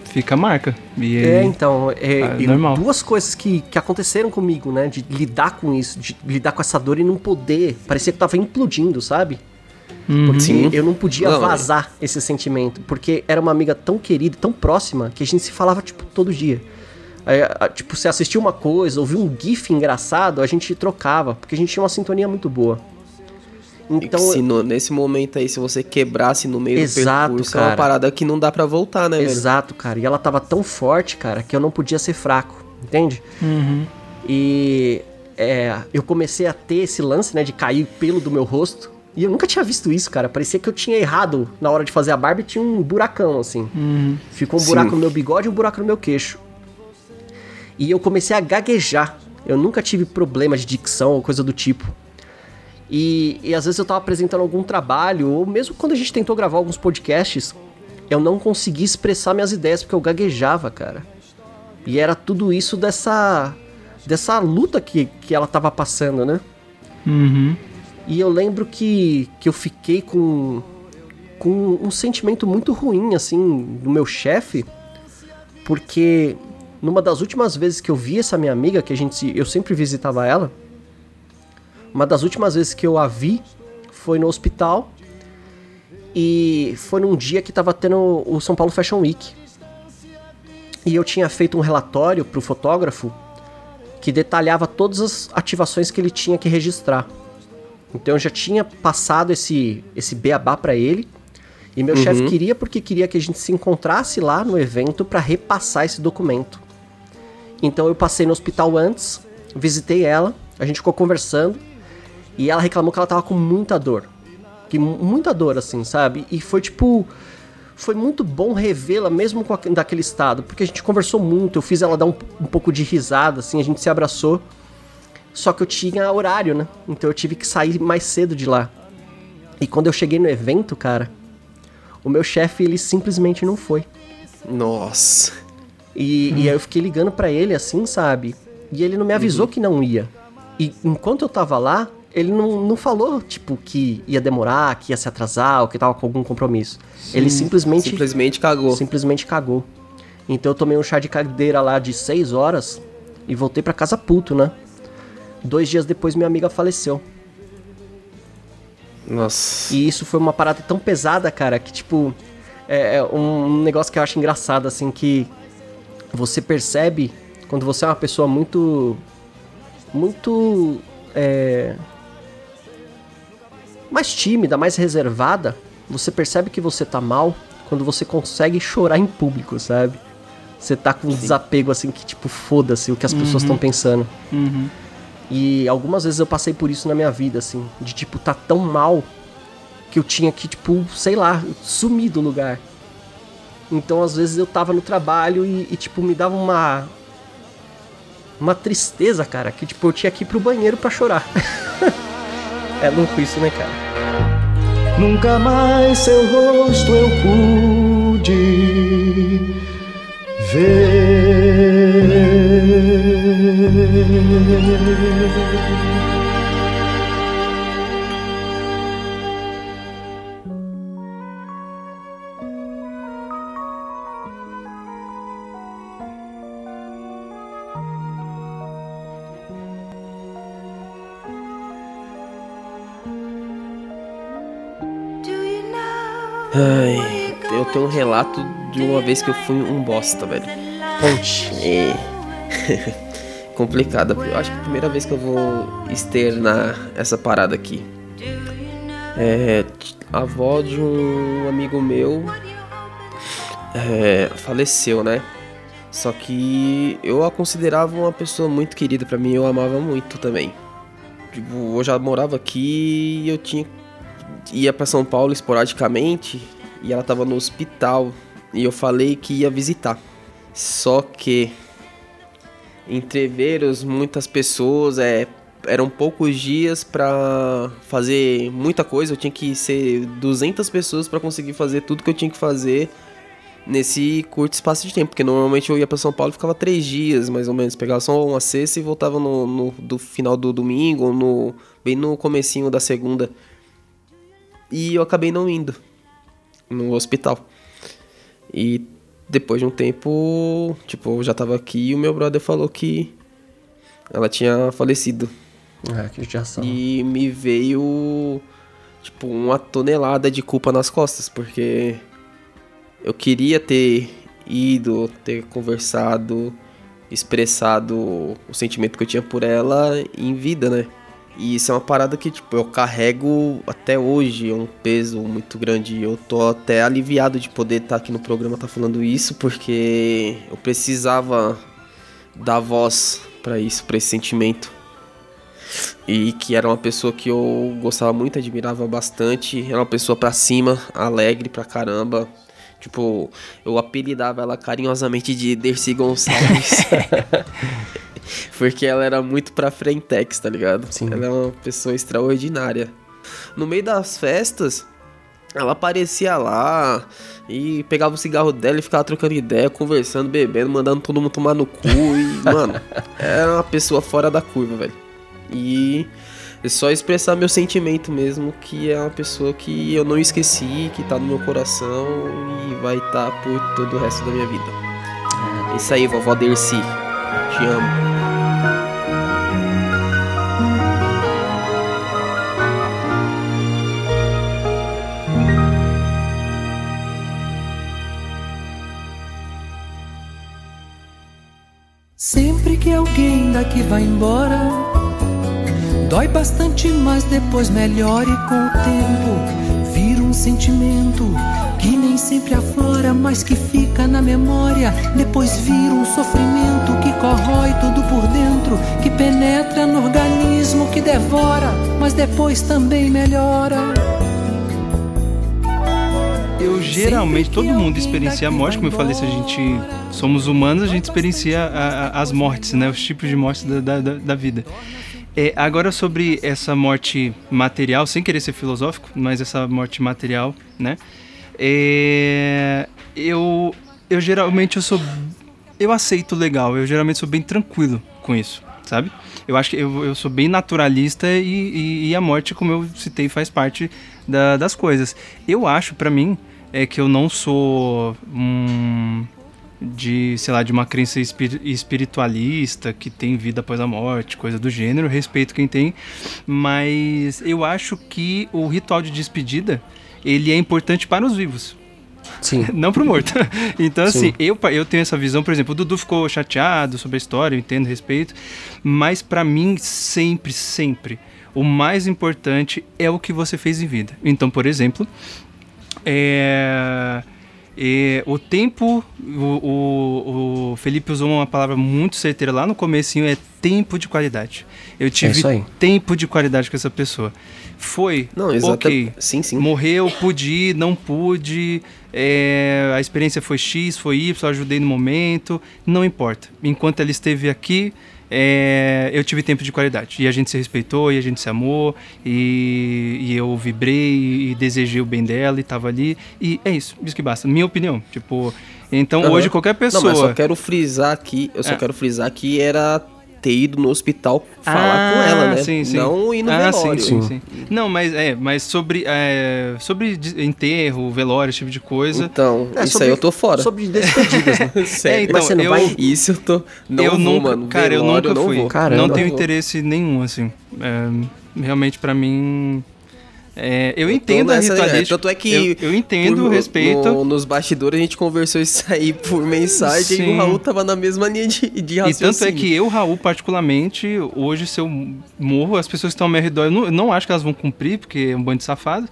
Fica a marca. E É, aí- então, é, e normal. duas coisas que, que aconteceram comigo, né? De lidar com isso, de lidar com essa dor e não poder. Parecia que tava implodindo, sabe? Uhum. Porque Sim. eu não podia Não, é. vazar esse sentimento. Porque era uma amiga tão querida, tão próxima, que a gente se falava, tipo, todo dia. A- tipo, você assistia uma coisa, ouvia um gif engraçado, a gente trocava, porque a gente tinha uma sintonia muito boa. Então, se no- nesse momento aí, se você quebrasse no meio Exato, do percurso, é cara. uma parada que não dá pra voltar, né, velho? Exato, cara. E ela tava tão forte, cara, que eu não podia ser fraco, entende? Uhum. E é, eu comecei a ter esse lance, né, de cair pelo do meu rosto. E eu nunca tinha visto isso, cara. Parecia que eu tinha errado na hora de fazer a barba e tinha um buracão, assim. Uhum. Ficou um Sim. buraco no meu bigode e um buraco no meu queixo. E eu comecei a gaguejar. Eu nunca tive problema de dicção ou coisa do tipo. E, e às vezes eu tava apresentando algum trabalho, ou mesmo quando a gente tentou gravar alguns podcasts, eu não conseguia expressar minhas ideias porque eu gaguejava, cara. E era tudo isso dessa dessa luta que, que ela tava passando, né? Uhum. E eu lembro que, que eu fiquei com, com um sentimento muito ruim, assim, do meu chefe, porque numa das últimas vezes que eu vi essa minha amiga, que a gente eu sempre visitava ela, uma das últimas vezes que eu a vi foi no hospital e foi num dia que tava tendo o São Paulo Fashion Week. E eu tinha feito um relatório pro fotógrafo que detalhava todas as ativações que ele tinha que registrar. Então eu já tinha passado esse, esse beabá pra ele. E meu Uhum. chefe queria porque queria que a gente se encontrasse lá no evento pra repassar esse documento. Então eu passei no hospital antes, visitei ela, a gente ficou conversando e ela reclamou que ela tava com muita dor. Que mu- muita dor assim, sabe? E foi tipo foi muito bom revê-la mesmo com aque- daquele estado, porque a gente conversou muito, eu fiz ela dar um, um pouco de risada assim, a gente se abraçou. Só que eu tinha horário, né? Então eu tive que sair mais cedo de lá. E quando eu cheguei no evento, cara, o meu chefe, ele simplesmente não foi. Nossa. E, e aí eu fiquei ligando pra ele assim, sabe? E ele não me avisou que não ia. E enquanto eu tava lá, ele não, não falou, tipo, que ia demorar, que ia se atrasar, ou que tava com algum compromisso. ele simplesmente. Simplesmente cagou. Simplesmente cagou. Então eu tomei um chá de cadeira lá de 6 horas e voltei pra casa puto, né? Dois dias depois minha amiga faleceu. Nossa. E isso foi uma parada tão pesada, cara, que tipo. É, é um negócio que eu acho engraçado, assim, que você percebe quando você é uma pessoa muito. Muito. É, mais tímida, mais reservada, você percebe que você tá mal quando você consegue chorar em público, sabe? Você tá com um desapego assim que tipo, foda-se o que as pessoas Uhum. estão pensando. Uhum. E algumas vezes eu passei por isso na minha vida, assim, de tipo, tá tão mal que eu tinha que, tipo, sei lá, sumir do lugar. Então às vezes eu tava no trabalho e, e, tipo, me dava uma. Uma tristeza, cara, que tipo, eu tinha que ir pro banheiro pra chorar. é louco isso, né, cara? Nunca mais seu rosto eu pude ver. Relato de uma vez que eu fui um bosta, velho. Ponte. É. Complicada. Eu acho que é a primeira vez que eu vou externar essa parada aqui. É. A avó de um amigo meu. é, faleceu, né? Só que eu a considerava uma pessoa muito querida pra mim, eu amava muito também. Tipo, eu já morava aqui e eu tinha ia pra São Paulo esporadicamente e ela tava no hospital e eu falei que ia visitar. Só que entreveros muitas pessoas, é, eram poucos dias pra fazer muita coisa, eu tinha que ser 200 pessoas pra conseguir fazer tudo que eu tinha que fazer nesse curto espaço de tempo, porque normalmente eu ia pra São Paulo e ficava três dias, mais ou menos, pegava só uma sexta e voltava no, no do final do domingo, no bem no comecinho da segunda. E eu acabei não indo no hospital. E depois de um tempo, tipo, eu já tava aqui e o meu brother falou que ela tinha falecido. É, que já são. E me veio, tipo, uma tonelada de culpa nas costas, porque eu queria ter ido, ter conversado, expressado o sentimento que eu tinha por ela em vida, né? E isso é uma parada que, tipo, eu carrego até hoje, é um peso muito grande. Eu tô até aliviado de poder estar aqui no programa tá falando isso, porque eu precisava dar voz pra isso, pra esse sentimento. E que era uma pessoa que eu gostava muito, admirava bastante. Era uma pessoa pra cima, alegre pra caramba. Tipo, eu apelidava ela carinhosamente de Dercy Gonçalves. Porque ela era muito pra frentex, tá ligado? Sim. Ela é uma pessoa extraordinária. No meio das festas, ela aparecia lá e pegava o cigarro dela e ficava trocando ideia, conversando, bebendo, mandando todo mundo tomar no cu. E, mano, era uma pessoa fora da curva, velho. E é só expressar meu sentimento mesmo, que é uma pessoa que eu não esqueci, que tá no meu coração e vai estar por todo o resto da minha vida. É isso aí, vovó Dercy. Te amo. Que alguém daqui vai embora, dói bastante, mas depois melhora e com o tempo vira um sentimento que nem sempre aflora, mas que fica na memória. Depois vira um sofrimento que corrói tudo por dentro, que penetra no organismo, que devora, mas depois também melhora. Eu geralmente, todo mundo experiencia a morte, como eu falei, se a gente somos humanos, a gente experiencia a- a- as mortes, né? Os tipos de mortes da, da, da- da vida. É, agora sobre essa morte material, sem querer ser filosófico, mas essa morte material, né? É, eu, eu geralmente eu sou, eu aceito legal. Eu geralmente sou bem tranquilo com isso, sabe? Eu acho que eu, eu sou bem naturalista e, e, e a morte, como eu citei, faz parte da- das coisas. Eu acho, pra mim, é que eu não sou um de, sei lá, de uma crença espiri- espiritualista que tem vida após a morte, coisa do gênero, respeito quem tem, mas eu acho que o ritual de despedida, ele é importante para os vivos. Sim. Não pro morto. Então, Sim. assim, eu, eu tenho essa visão, por exemplo, o Dudu ficou chateado sobre a história, eu entendo, respeito, mas pra mim, sempre, sempre, o mais importante é o que você fez em vida. Então, por exemplo, é, é, o tempo, o, o, o Felipe usou uma palavra muito certeira lá no comecinho, é tempo de qualidade. Eu tive isso aí. tempo de qualidade com essa pessoa. Foi, Não, exata- ok, Sim, sim. morreu, pude ir, não pude, é, a experiência foi X, foi Y, ajudei no momento, não importa. Enquanto ela esteve aqui, é, eu tive tempo de qualidade. E a gente se respeitou, e a gente se amou, e, e eu vibrei e desejei o bem dela, e tava ali. E é isso, isso que basta. Minha opinião. Tipo, então Aham. hoje qualquer pessoa. Não, mas só quero frisar aqui, eu só É. quero frisar que era ter ido no hospital falar Ah, com ela, né? sim, sim. Não ir no ah, velório. Sim, sim, sim. Não, mas é, mas sobre, é, sobre enterro, velório, esse tipo de coisa. Então, É, isso sobre- aí eu tô fora. Sobre despedidas, né? Sério. É, então, Mas você não eu, vai- Isso eu tô. Não eu vou, nunca, mano. cara, eu Velório, nunca não fui. vou. Caramba. não tenho Não interesse nenhum, assim. É, realmente, pra mim. É, eu Eu entendo a né? ritualística. Tanto é que. Eu, eu entendo, por- respeito. no- nos bastidores a gente conversou isso aí por mensagem e Sim. o Raul tava na mesma linha de, de E raciocínio. tanto é que eu, Raul, particularmente, hoje, se eu morro, as pessoas que estão ao meu redor, eu não, eu não acho que elas vão cumprir, porque é um bando de safado.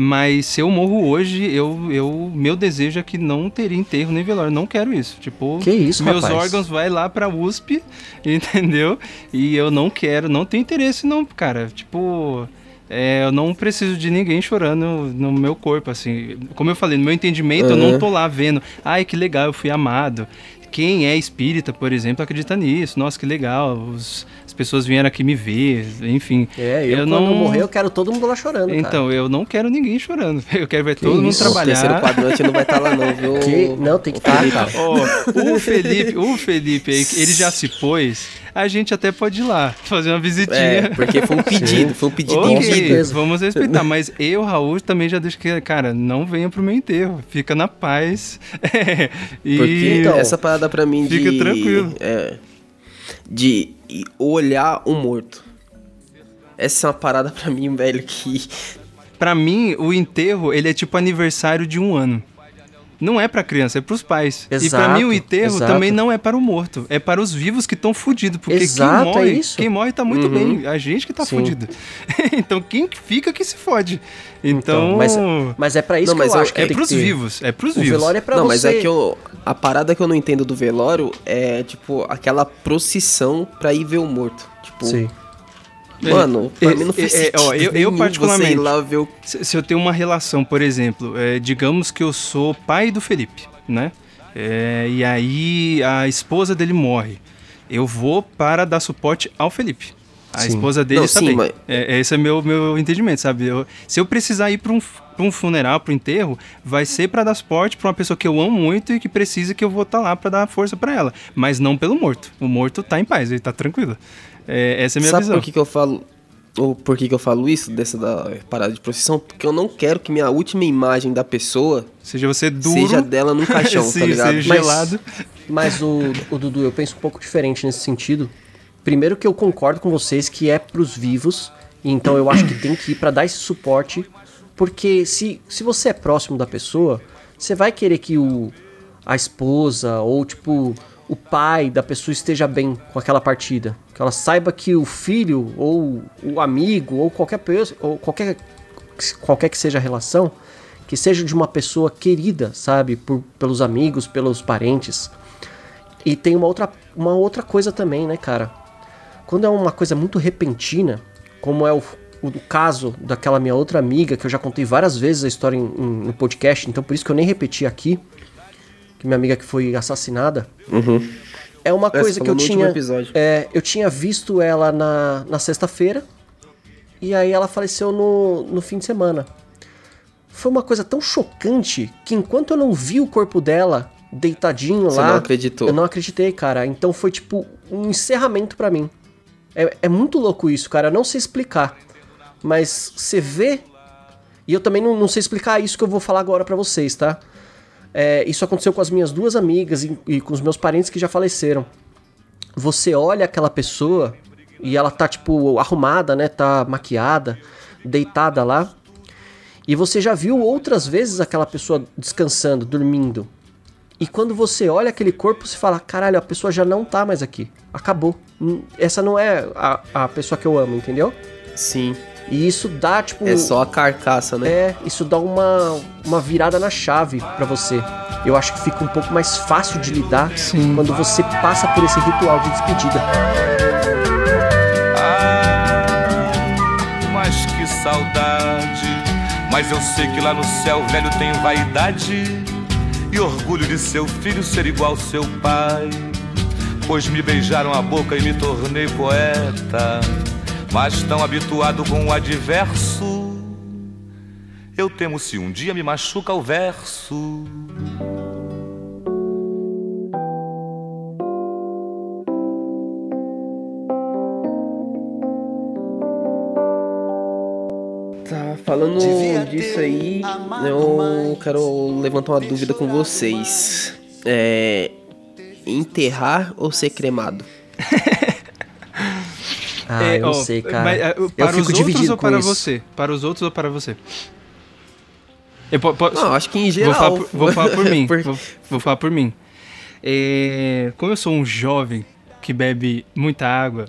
Mas se eu morro hoje, eu, eu, meu desejo é que não teria enterro nem velório. Não quero isso. Tipo, Que isso, meus rapaz? órgãos vai lá pra USP, entendeu? E eu não quero, não tenho interesse, não, cara. Tipo. É, eu não preciso de ninguém chorando no meu corpo, assim. Como eu falei, no meu entendimento, eu não Uhum. tô lá vendo, ai, que legal, eu fui amado. Quem é espírita, por exemplo, acredita nisso. Nossa, que legal. os- as pessoas vieram aqui me ver, enfim. É, eu, Eu quando não- morrer, eu quero todo mundo lá chorando, cara. Então, eu não quero ninguém chorando. Eu quero ver Que todo mundo isso? O terceiro trabalhar. quadrante não vai estar lá não, viu? Que- Não, tem que estar, cara. Ó, o Felipe, o Felipe, ele já se pôs. A gente até pode ir lá fazer uma visitinha. É, porque foi um pedido, foi um pedido em Ok, vida. vamos respeitar. Mas eu, Raul, também já deixo que, cara, não venha pro meu enterro. Fica na paz. É, e Porque Então, essa parada pra mim de. fica tranquilo. É, de olhar o morto. Essa é uma parada pra mim, velho, que. Pra mim, o enterro, ele é tipo aniversário de um ano. Não é pra criança, é pros pais. e pra mim o Exato, enterro exato. também não é para o morto, é para os vivos que estão fudidos, porque Exato, quem é morre, isso. quem morre tá muito Uhum. bem, a gente que tá Sim. fudido. então quem que fica que se fode. Então, mas, mas é pra isso Não, que mas eu acho que é tem pros que vivos, é pros O vivos. velório é pra não, você... mas é que eu, a parada que eu não entendo do velório é, tipo, aquela procissão pra ir ver o morto. Tipo, Sim. Mano, pra É, mim não é, faz é, sentido ó, eu- eu particularmente- lá ver o... Se, se eu tenho uma relação, por exemplo, é, digamos que eu sou pai do Felipe, né? É, e aí a esposa dele morre. Eu vou para dar suporte ao Felipe. A Sim. esposa dele Não, está sim, bem. mas- É, esse é meu meu entendimento, sabe? Eu- se eu precisar ir para um, pra um funeral, para um enterro, vai ser para dar suporte para uma pessoa que eu amo muito e que precisa que eu vou estar lá para dar força para ela. Mas não pelo morto. O morto tá em paz, ele tá tranquilo. É, essa é a minha Sabe visão. por que, que eu falo... Ou por que, que eu falo isso, dessa da parada de procissão? Porque eu não quero que minha última imagem da pessoa Seja você duro, seja dela num caixão, Sim, tá ligado? seja Mas- gelado. Mas o, o Dudu, eu penso um pouco diferente nesse sentido. Primeiro que eu concordo com vocês que é pros vivos, e então eu acho que tem que ir pra dar esse suporte, porque se, se você é próximo da pessoa, você vai querer que o, a esposa ou tipo o pai da pessoa esteja bem com aquela partida, que ela saiba que o filho ou o amigo ou qualquer pessoa ou qualquer qualquer que seja a relação, que seja de uma pessoa querida, sabe, por, pelos amigos, pelos parentes. E tem uma outra, uma outra coisa também, né, cara? Quando é uma coisa muito repentina, como é o, o, caso daquela minha outra amiga, que eu já contei várias vezes a história em, em- no podcast, então por isso que eu nem repeti aqui, que minha amiga que foi assassinada. É uma É, você coisa que eu tinha. episódio. É, eu tinha visto ela na, na sexta-feira. E aí ela faleceu no, no fim de semana. Foi uma coisa tão chocante que enquanto eu não vi o corpo dela deitadinho Você lá. não acreditou. Eu não acreditei, cara. Então foi tipo um encerramento pra mim. É, é muito louco isso, cara. Eu não sei explicar. Mas você vê. E eu também não, não sei explicar isso que eu vou falar agora pra vocês, tá? É, isso aconteceu com as minhas duas amigas e, e com os meus parentes que já faleceram. Você olha aquela pessoa e ela tá, tipo, arrumada, né? Tá maquiada, deitada lá. E você já viu outras vezes aquela pessoa descansando, dormindo. E quando você olha aquele corpo, você fala: caralho, a pessoa já não tá mais aqui. Acabou. Hum, Essa não é a, a pessoa que eu amo, entendeu? Sim. E isso dá, tipo. É só a carcaça, né? É, isso dá uma, uma virada na chave pra você. Eu acho que fica um pouco mais fácil de lidar quando você passa por esse ritual de despedida. Mas que saudade. Mas eu sei que lá no céu velho tem vaidade e orgulho de seu filho ser igual seu pai. Pois me beijaram a boca e me tornei poeta. Mas tão habituado com o adverso, eu temo se um dia me machuca o verso. Tá, falando disso aí, eu quero levantar uma dúvida com vocês. É. Enterrar ou ser cremado? Ah, É, eu não ó, sei, cara. mas, é, eu para fico os outros dividido ou com para isso. você? Para os outros ou para você? Eu po- po- Não, acho que em Vou geral. falar por, vou falar por mim. Por- Vou, vou falar por mim. É, como eu sou um jovem que bebe muita água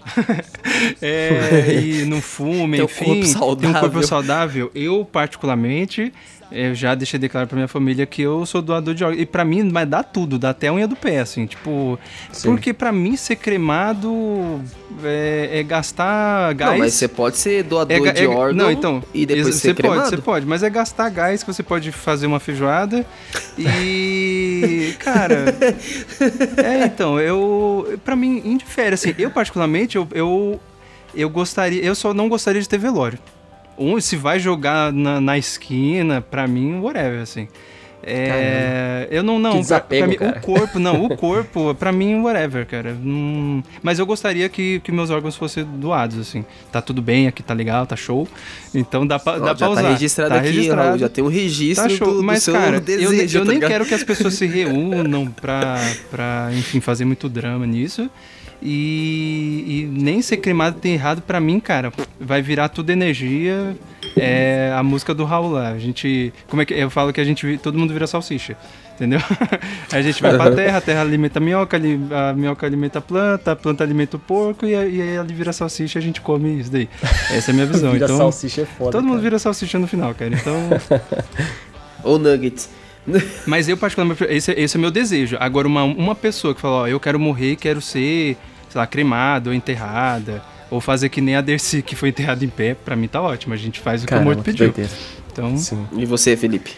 é, e não fuma, Tem um enfim, corpo tem um saudável. corpo saudável, eu particularmente eu já deixei declarado pra minha família que eu sou doador de órgãos. E pra mim, mas dá tudo, dá até a unha do pé, assim, tipo. Sim. Porque pra mim ser cremado é, é gastar gás. Não, mas você pode ser doador É de é- órgão Não, então. e depois ser você cremado. pode, você pode, mas é gastar gás que você pode fazer uma feijoada e. Cara. é, então, eu. Pra mim, indifere, assim. Eu, particularmente, eu, eu, eu gostaria. Eu só não gostaria de ter velório. Um, se vai jogar na, na esquina, pra mim, whatever, assim. É, eu não, não, Que pra, desapego, pra mim, o corpo, não, o corpo, pra mim, whatever, cara. Não- mas eu gostaria que, que meus órgãos fossem doados, assim. Tá tudo bem aqui, tá legal, tá show. Então dá pra, Ó, dá já pra tá usar. registrado aqui, Raul, já tem um registro Tá show, do- do mas, cara, eu, desejo, eu tá nem ligado? quero que as pessoas se reúnam pra, pra, enfim, fazer muito drama nisso. E, e nem ser cremado tem errado pra mim, cara. Vai virar tudo energia. É a música do Raul lá. A gente. Como é que. Eu falo que a gente. Todo mundo vira salsicha. Entendeu? a gente vai pra terra, a terra alimenta a minhoca, a minhoca alimenta a planta, a planta alimenta o porco e, aí- e aí ele vira salsicha e a gente come isso daí. Essa é a minha visão. Vira então, salsicha é foda, Todo mundo cara. vira salsicha no final, cara. Então. Ou nuggets. Mas eu, particularmente, esse, esse é meu desejo. Agora, uma, uma pessoa que fala, ó, eu quero morrer, quero ser, sei lá, cremada ou enterrada, ou fazer que nem a Dercy, que foi enterrada em pé, pra mim tá ótimo. A gente faz o que o Caramba, morto pediu. doideira. Então, E você, Felipe?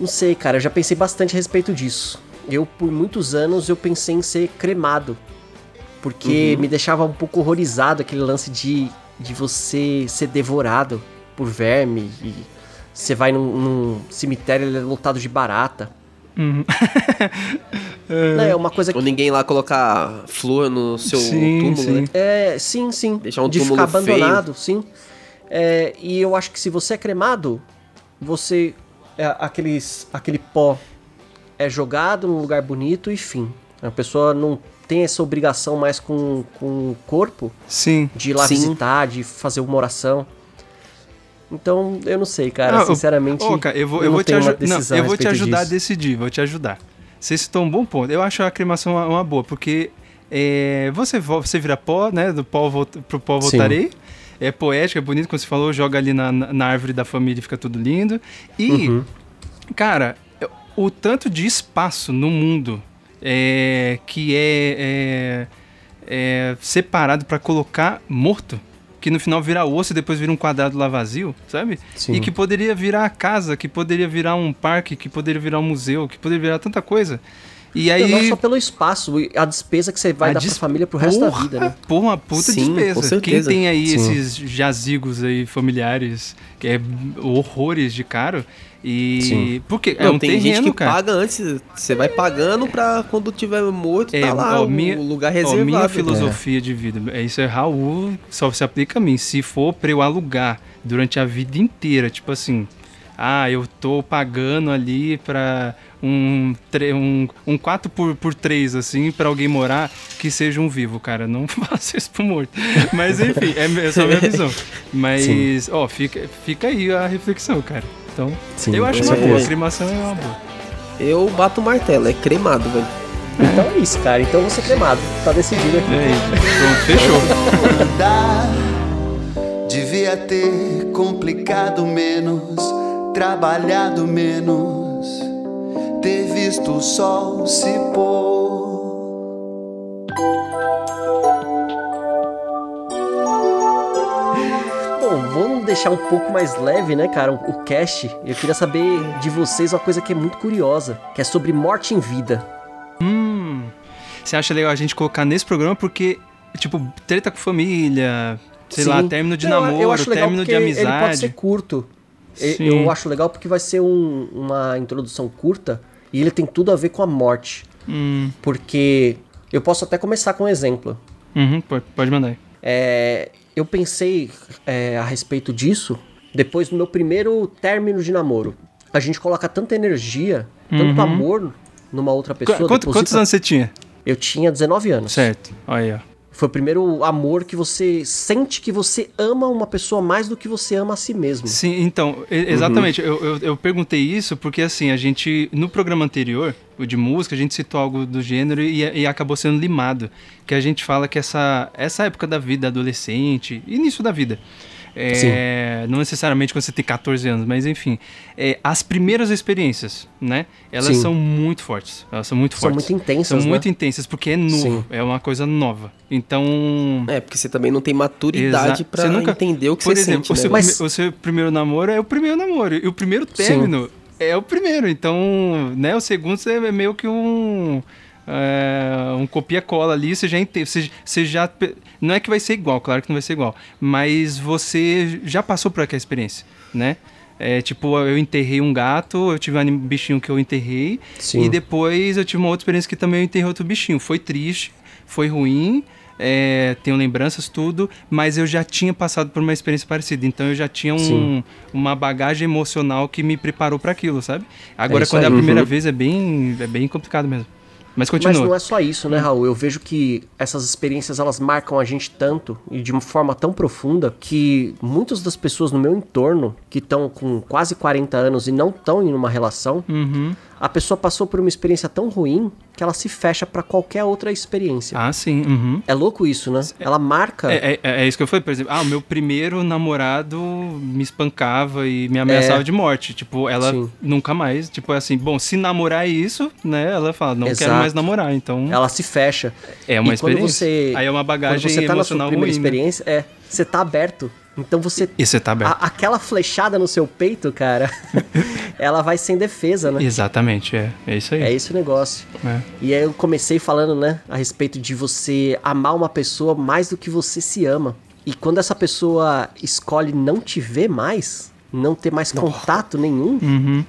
Não sei, cara, eu já pensei bastante a respeito disso. Eu, por muitos anos, eu pensei em ser cremado. Porque Uhum. me deixava um pouco horrorizado aquele lance de, de você ser devorado por verme. E você vai num, num cemitério ele é lotado de barata. Uhum. Não, é uma coisa que. Ou ninguém lá colocar flor no seu Sim, túmulo, sim. né? É, sim, sim. Deixar um de túmulo ficar abandonado, sim. É, e eu acho que se você é cremado, você. é, aqueles, aquele pó é jogado num lugar bonito e fim. A pessoa não tem essa obrigação mais com, com o corpo sim. de ir lá Sim. visitar, de fazer uma oração. Então, eu não sei, cara. Eu- sinceramente. Ô, cara, eu vou, eu não vou te uma. Não, eu a vou te ajudar a disso. decidir, vou te ajudar. Você citou um bom ponto. Eu acho a cremação uma, uma boa, porque é, você, vo- você vira pó, né? Do pó volta, pro pó Sim. voltarei. É poético, é bonito, como você falou, joga ali na, na- árvore da família e fica tudo lindo. E, Uhum. cara, o tanto de espaço no mundo é, que é, é- é separado pra colocar morto, que no final vira osso e depois vira um quadrado lá vazio, sabe? Sim. E que poderia virar a casa, que poderia virar um parque, que poderia virar um museu, que poderia virar tanta coisa. E aí. Não só pelo espaço, a despesa que você vai A dar dis- pra família pro resto da vida, né? Porra, uma puta Sim, despesa. Quem tem aí Sim. esses jazigos aí familiares, que é horrores de caro. E. Sim. Porque é Não, um tem terreno, gente que cara. paga antes, você vai pagando pra quando tiver morto, É, tá lá ó, o, minha- lugar ó, reservado. minha filosofia de vida, é isso é Raul, só se aplica a mim. Se for pra eu alugar durante a vida inteira, tipo assim, ah, eu tô pagando ali pra um, um, um 4 por, por 3 assim, pra alguém morar, que seja um vivo, cara. Não faça isso pro morto. Mas enfim, é, é só a minha visão. Mas, ó, fica, fica aí a reflexão, cara. Então, Sim, eu acho uma boa, certeza. cremação é uma boa. Eu bato o martelo, é cremado, velho. Então é isso, cara. Então você cremado. Tá decidido aqui. É isso. Pronto, fechou. Andar devia ter complicado menos, trabalhado menos, ter visto o sol se pôr. Vamos deixar um pouco mais leve, né, cara, o cast. Eu queria saber de vocês uma coisa que é muito curiosa, que é sobre morte em vida. Hum. Você acha legal a gente colocar nesse programa porque, tipo, treta com família, sei lá, Sim. término de Não, namoro, eu acho legal término de porque Ele pode amizade. ser curto. Sim. Eu acho legal porque vai ser um- uma introdução curta e ele tem tudo a ver com a morte. Hum. Porque eu posso até começar com um exemplo. Uhum, pode, pode mandar aí. É, eu pensei é, a respeito disso depois do meu primeiro término de namoro. A gente coloca tanta energia, tanto Uhum. amor numa outra Qu- pessoa. quanto- deposita- quantos anos você tinha? Eu tinha 19 anos. Certo. Olha aí, ó. Foi o primeiro amor que você sente que você ama uma pessoa mais do que você ama a si mesmo. Sim, então, e- exatamente. Eu, eu, eu perguntei isso porque, assim, a gente, no programa anterior, o de música, a gente citou algo do gênero e, e acabou sendo limado. Que a gente fala que essa, essa época da vida, adolescente, início da vida, é, não necessariamente quando você tem 14 anos, mas enfim, é, as primeiras experiências, né? Elas Sim. são muito fortes. Elas são muito São fortes. muito intensas, São né? muito intensas porque é novo, Sim. é uma coisa nova. Então. É, porque você também não tem maturidade você nunca- entender o que Por você exemplo, sente, o, né? seu, velho? prime- o seu primeiro namoro é o primeiro namoro. E o primeiro término é o primeiro. Então, né, o segundo é meio que um. É, um copia-cola ali, você já. Você, você já. Não é que vai ser igual, claro que não vai ser igual. Mas você já passou por aquela experiência, né? É, tipo, eu enterrei um gato, eu tive um bichinho que eu enterrei. Sim. E depois eu tive uma outra experiência que também eu enterrei outro bichinho. Foi triste, foi ruim, é, tenho lembranças, tudo, mas eu já tinha passado por uma experiência parecida. Então eu já tinha um- uma bagagem emocional que me preparou para aquilo, sabe? Agora, isso quando é a aí. primeira Uhum. vez, é bem, é bem complicado mesmo. Mas Mas continua. não é só isso, né, Raul? Eu vejo que essas experiências elas marcam a gente tanto e de uma forma tão profunda que muitas das pessoas no meu entorno que estão com quase 40 anos e não estão em uma relação, Uhum. A pessoa passou por uma experiência tão ruim que ela se fecha pra qualquer outra experiência. Ah, sim. Uhum. É louco isso, né? Ela marca. É, é- é isso que eu falei, por exemplo. Ah, o meu primeiro namorado me espancava e me ameaçava É. de morte. Tipo, ela Sim. nunca mais. Tipo, é assim, bom, se namorar é isso, né? Ela fala, não quero Exato. mais namorar. Então. Ela se fecha. É uma e experiência. Você, Aí é uma bagagem quando você tá na sua emocional primeira ruim, né? experiência, é, você tá aberto. Então você E você tá aberto. a- aquela flechada no seu peito, cara, ela vai sem defesa, né? Exatamente, é. É isso aí. É esse o negócio. É. E aí eu comecei falando, né, a respeito de você amar uma pessoa mais do que você se ama. E quando essa pessoa escolhe não te ver mais, não ter mais contato nenhum, Uhum.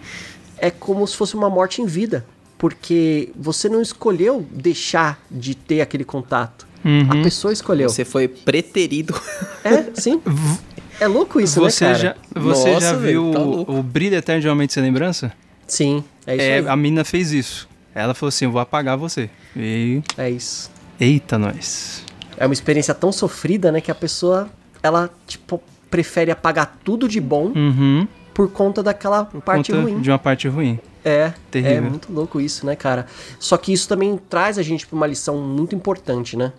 é como se fosse uma morte em vida. Porque você não escolheu deixar de ter aquele contato. Uhum. A pessoa escolheu. Você foi preterido. É, sim. É louco isso, Você, né, cara? já, você Nossa, já viu tá o, o Brilho Eterno de uma Mente Sem Lembrança? Sim, é isso É, aí. a menina fez isso. Ela falou assim: eu vou apagar você. E. É isso. Eita, nós. É uma experiência tão sofrida, né, que a pessoa, ela, tipo, prefere apagar tudo de bom Uhum. por conta daquela parte Conta ruim. De uma parte ruim. É, Terrível. é muito louco isso, né, cara? Só que isso também traz a gente pra uma lição muito importante, né?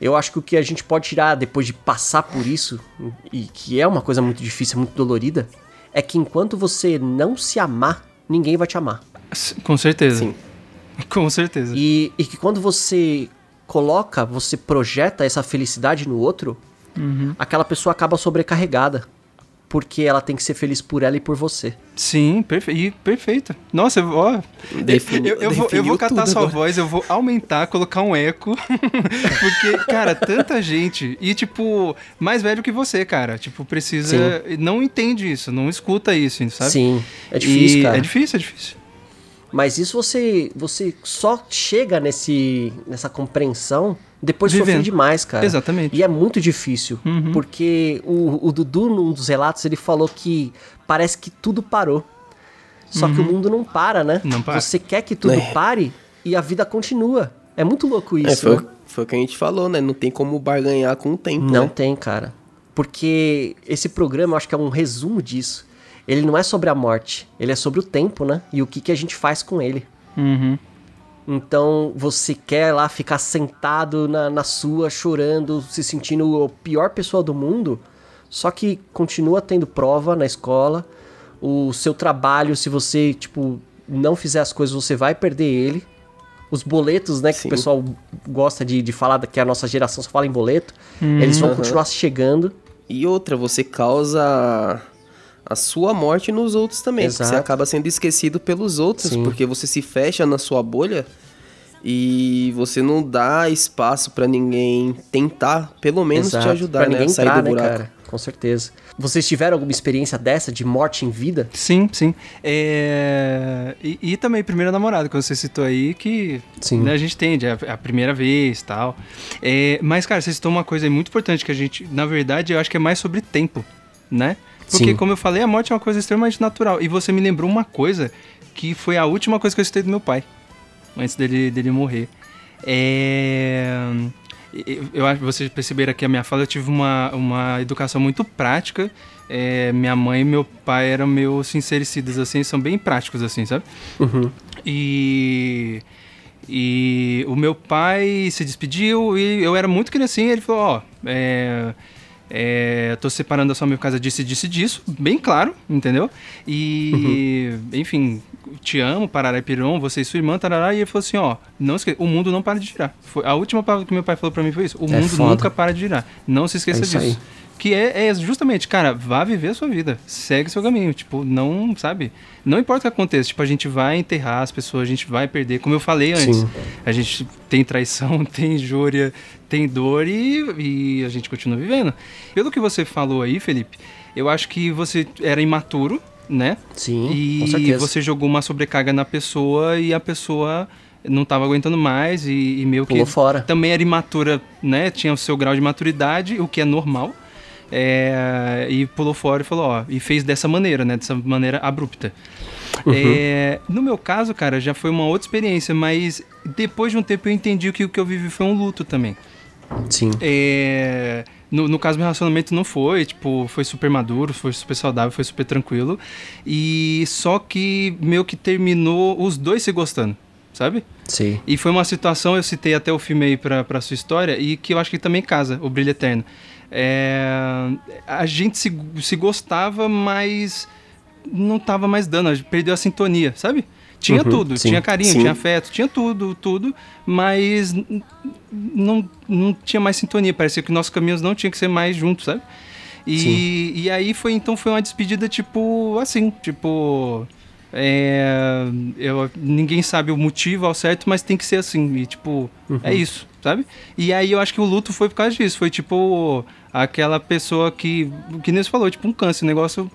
Eu acho que o que a gente pode tirar depois de passar por isso, e que é uma coisa muito difícil, muito dolorida, é que enquanto você não se amar, ninguém vai te amar. Com certeza. Sim. Com certeza. E, e que quando você coloca, você projeta essa felicidade no outro, Uhum. aquela pessoa acaba sobrecarregada. Porque ela tem que ser feliz por ela e por você. Sim, perfe perfeita. Nossa, ó. Defini- eu, eu vou, eu vou catar sua agora. voz, eu vou aumentar, colocar um eco. porque, cara, tanta gente. E, tipo, mais velho que você, cara. Tipo, precisa. Não entende isso, não escuta isso, sabe? Sim, é difícil, E cara. É difícil, é difícil. Mas isso você, você só chega nesse, nessa compreensão depois Vivendo. demais, cara. Exatamente. E é muito difícil. Uhum. Porque o, o Dudu, num dos relatos, ele falou que parece que tudo parou. Só que o Uhum. mundo não para, né? Não para. Você quer que tudo É. pare e a vida continua. É muito louco isso, É, foi, né? foi o que a gente falou, né? Não tem como barganhar com o tempo. Não né? tem, cara. Porque esse programa, eu acho que é um resumo disso. Ele não é sobre a morte, ele é sobre o tempo, né? E o que, que a gente faz com ele. Uhum. Então você quer lá ficar sentado na, na sua, chorando, se sentindo a pior pessoa do mundo, só que continua tendo prova na escola. O seu trabalho, se você, tipo, não fizer as coisas, você vai perder ele. Os boletos, né, que Sim. o pessoal gosta de, de falar que a nossa geração só fala em boleto, Uhum. eles vão Aham. continuar chegando. E outra, você causa a sua morte nos outros também. Exato. Você acaba sendo esquecido pelos outros, Sim. porque você se fecha na sua bolha e você não dá espaço pra ninguém tentar, pelo menos, te Exato, ajudar, pra né? ninguém a sair entrar, do né, buraco. cara? Com certeza. Vocês tiveram alguma experiência dessa, de morte em vida? Sim, sim. É, E, e também primeira namorada, que você citou aí, que Sim. né, a gente tende, é a, a primeira vez tal. É, Mas, cara, você citou uma coisa muito importante que a gente, na verdade, eu acho que é mais sobre tempo, né? Porque, Sim. como eu falei, a morte é uma coisa extremamente natural. E você me lembrou uma coisa que foi a última coisa que eu citei do meu pai, antes dele, dele morrer. É... eu- acho que vocês perceberam aqui a minha fala, eu tive uma, uma educação muito prática. É, minha mãe e meu pai eram meio sincericidas, assim, são bem práticos, assim, sabe? Uhum. E, e o meu pai se despediu e eu era muito criancinha. Ele falou: Ó, é, é, tô separando da sua por causa disso, e disso e disso, bem claro, entendeu? E, enfim, te amo, Parará e Piron, você e sua irmã, tarará. E ele falou assim: Ó, não esqueça, o mundo não para de girar. Foi, a última palavra que meu pai falou pra mim foi isso: O É mundo foda. nunca para de girar. Não se esqueça É isso disso. aí. Que é, é justamente, cara, vá viver a sua vida. Segue seu caminho. Tipo, não, sabe? Não importa o que aconteça. Tipo, a gente vai enterrar as pessoas, a gente vai perder. Como eu falei antes, Sim. a gente tem traição, tem injúria, tem dor e, e a gente continua vivendo. Pelo que você falou aí, Felipe, eu acho que você era imaturo, né? Sim, e você jogou uma sobrecarga na pessoa e a pessoa não estava aguentando mais e, e meio Pulou que fora. também era imatura, né? Tinha o seu grau de maturidade, o que é normal. É, e pulou fora e falou, ó, e fez dessa maneira, né? Dessa maneira abrupta. Uhum. É, no meu caso, cara, já foi uma outra experiência, mas depois de um tempo eu entendi que o que eu vivi foi um luto também. Sim. É, no, no caso, meu relacionamento não foi, tipo, foi super maduro, foi super saudável, foi super tranquilo. E só que meio que terminou os dois se gostando, sabe? Sim. E foi uma situação, eu citei até o filme aí pra, pra sua história, e que eu acho que também casa, O Brilho Eterno. É, a gente se, se gostava, mas não tava mais dando, perdeu a sintonia, sabe? Tinha Uhum, tudo, sim, tinha carinho, sim. tinha afeto, tinha tudo, tudo, mas não, não tinha mais sintonia, parecia que nossos caminhos não tinham que ser mais juntos, sabe? E, e aí foi então foi uma despedida tipo assim, tipo é, eu, ninguém sabe o motivo ao certo, mas tem que ser assim. E, tipo, é isso, sabe? E aí eu acho que o luto foi por causa disso. Foi tipo aquela pessoa que, que nem você falou, tipo um câncer. O negócio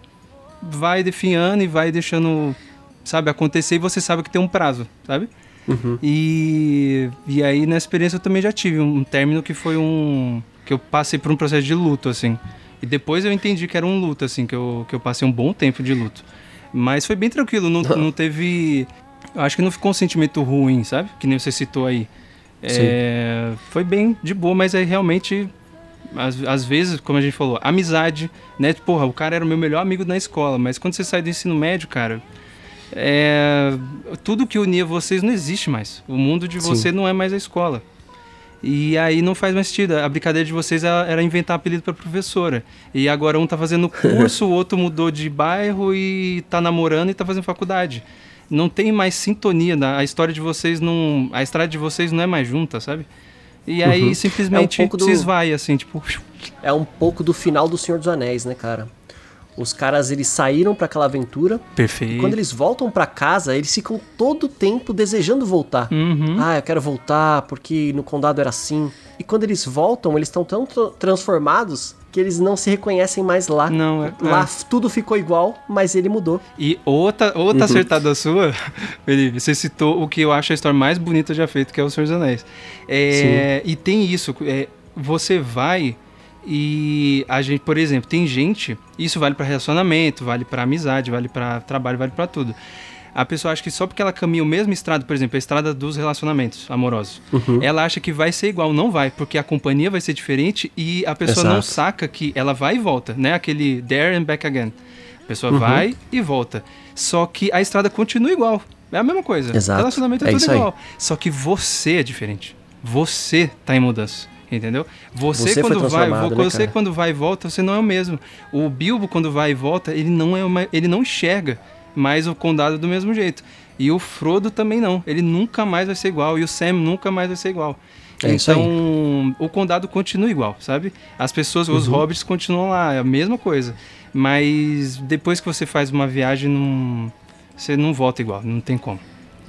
vai definhando e vai deixando, sabe, acontecer e você sabe que tem um prazo, sabe? Uhum. E, e aí nessa experiência eu também já tive um término que foi um. que eu passei por um processo de luto, assim. E depois eu entendi que era um luto, assim, que eu, que eu passei um bom tempo de luto. Mas foi bem tranquilo, não, não teve. Eu acho que não ficou um sentimento ruim, sabe? Que nem você citou aí. É, foi bem de boa, mas aí realmente. Às, às vezes, como a gente falou, amizade, né? Porra, o cara era o meu melhor amigo na escola, mas quando você sai do ensino médio, cara, é, tudo que unia vocês não existe mais. O mundo de Sim. você não é mais a escola. E aí não faz mais sentido. A brincadeira de vocês era inventar apelido pra professora. E agora um tá fazendo curso, o outro mudou de bairro e tá namorando e tá fazendo faculdade. Não tem mais sintonia. né? A história de vocês não. A estrada de vocês não é mais junta, sabe? E aí Uhum. simplesmente É um pouco do- se esvai, assim, tipo. É um pouco do final do Senhor dos Anéis, né, cara? Os caras, eles saíram pra aquela aventura. Perfeito. E quando eles voltam pra casa, eles ficam todo o tempo desejando voltar. Uhum. Ah, eu quero voltar porque no condado era assim. E quando eles voltam, eles estão tão tra- transformados que eles não se reconhecem mais lá. Não, é- Lá é. tudo ficou igual, mas ele mudou. E outra, outra Uhum. acertada sua, Felipe, você citou o que eu acho a história mais bonita já feita, que é o Senhor dos Anéis. É, e tem isso, é, você vai e a gente, por exemplo, tem gente, isso vale pra relacionamento, vale pra amizade, vale pra trabalho, vale pra tudo. A pessoa acha que só porque ela caminha o mesmo estrada, por exemplo, a estrada dos relacionamentos amorosos, Uhum. ela acha que vai ser igual, não vai, porque a companhia vai ser diferente e a pessoa não Exato. saca que ela vai e volta, né? Aquele there and back again. A pessoa Uhum. vai e volta. Só que a estrada continua igual. É a mesma coisa. Exato. Relacionamento é, É tudo isso aí. igual. Só que você é diferente. Você tá em mudança. Entendeu? Você, Você quando vai, né, você cara? quando vai e volta, você não é o mesmo. O Bilbo quando vai e volta, ele não é uma, ele não enxerga mais o condado do mesmo jeito. E o Frodo também não. Ele nunca mais vai ser igual e o Sam nunca mais vai ser igual. É isso aí. então, o condado continua igual, sabe? As pessoas, os Uhum. hobbits continuam lá, é a mesma coisa. Mas depois que você faz uma viagem, não, você não volta igual, não tem como.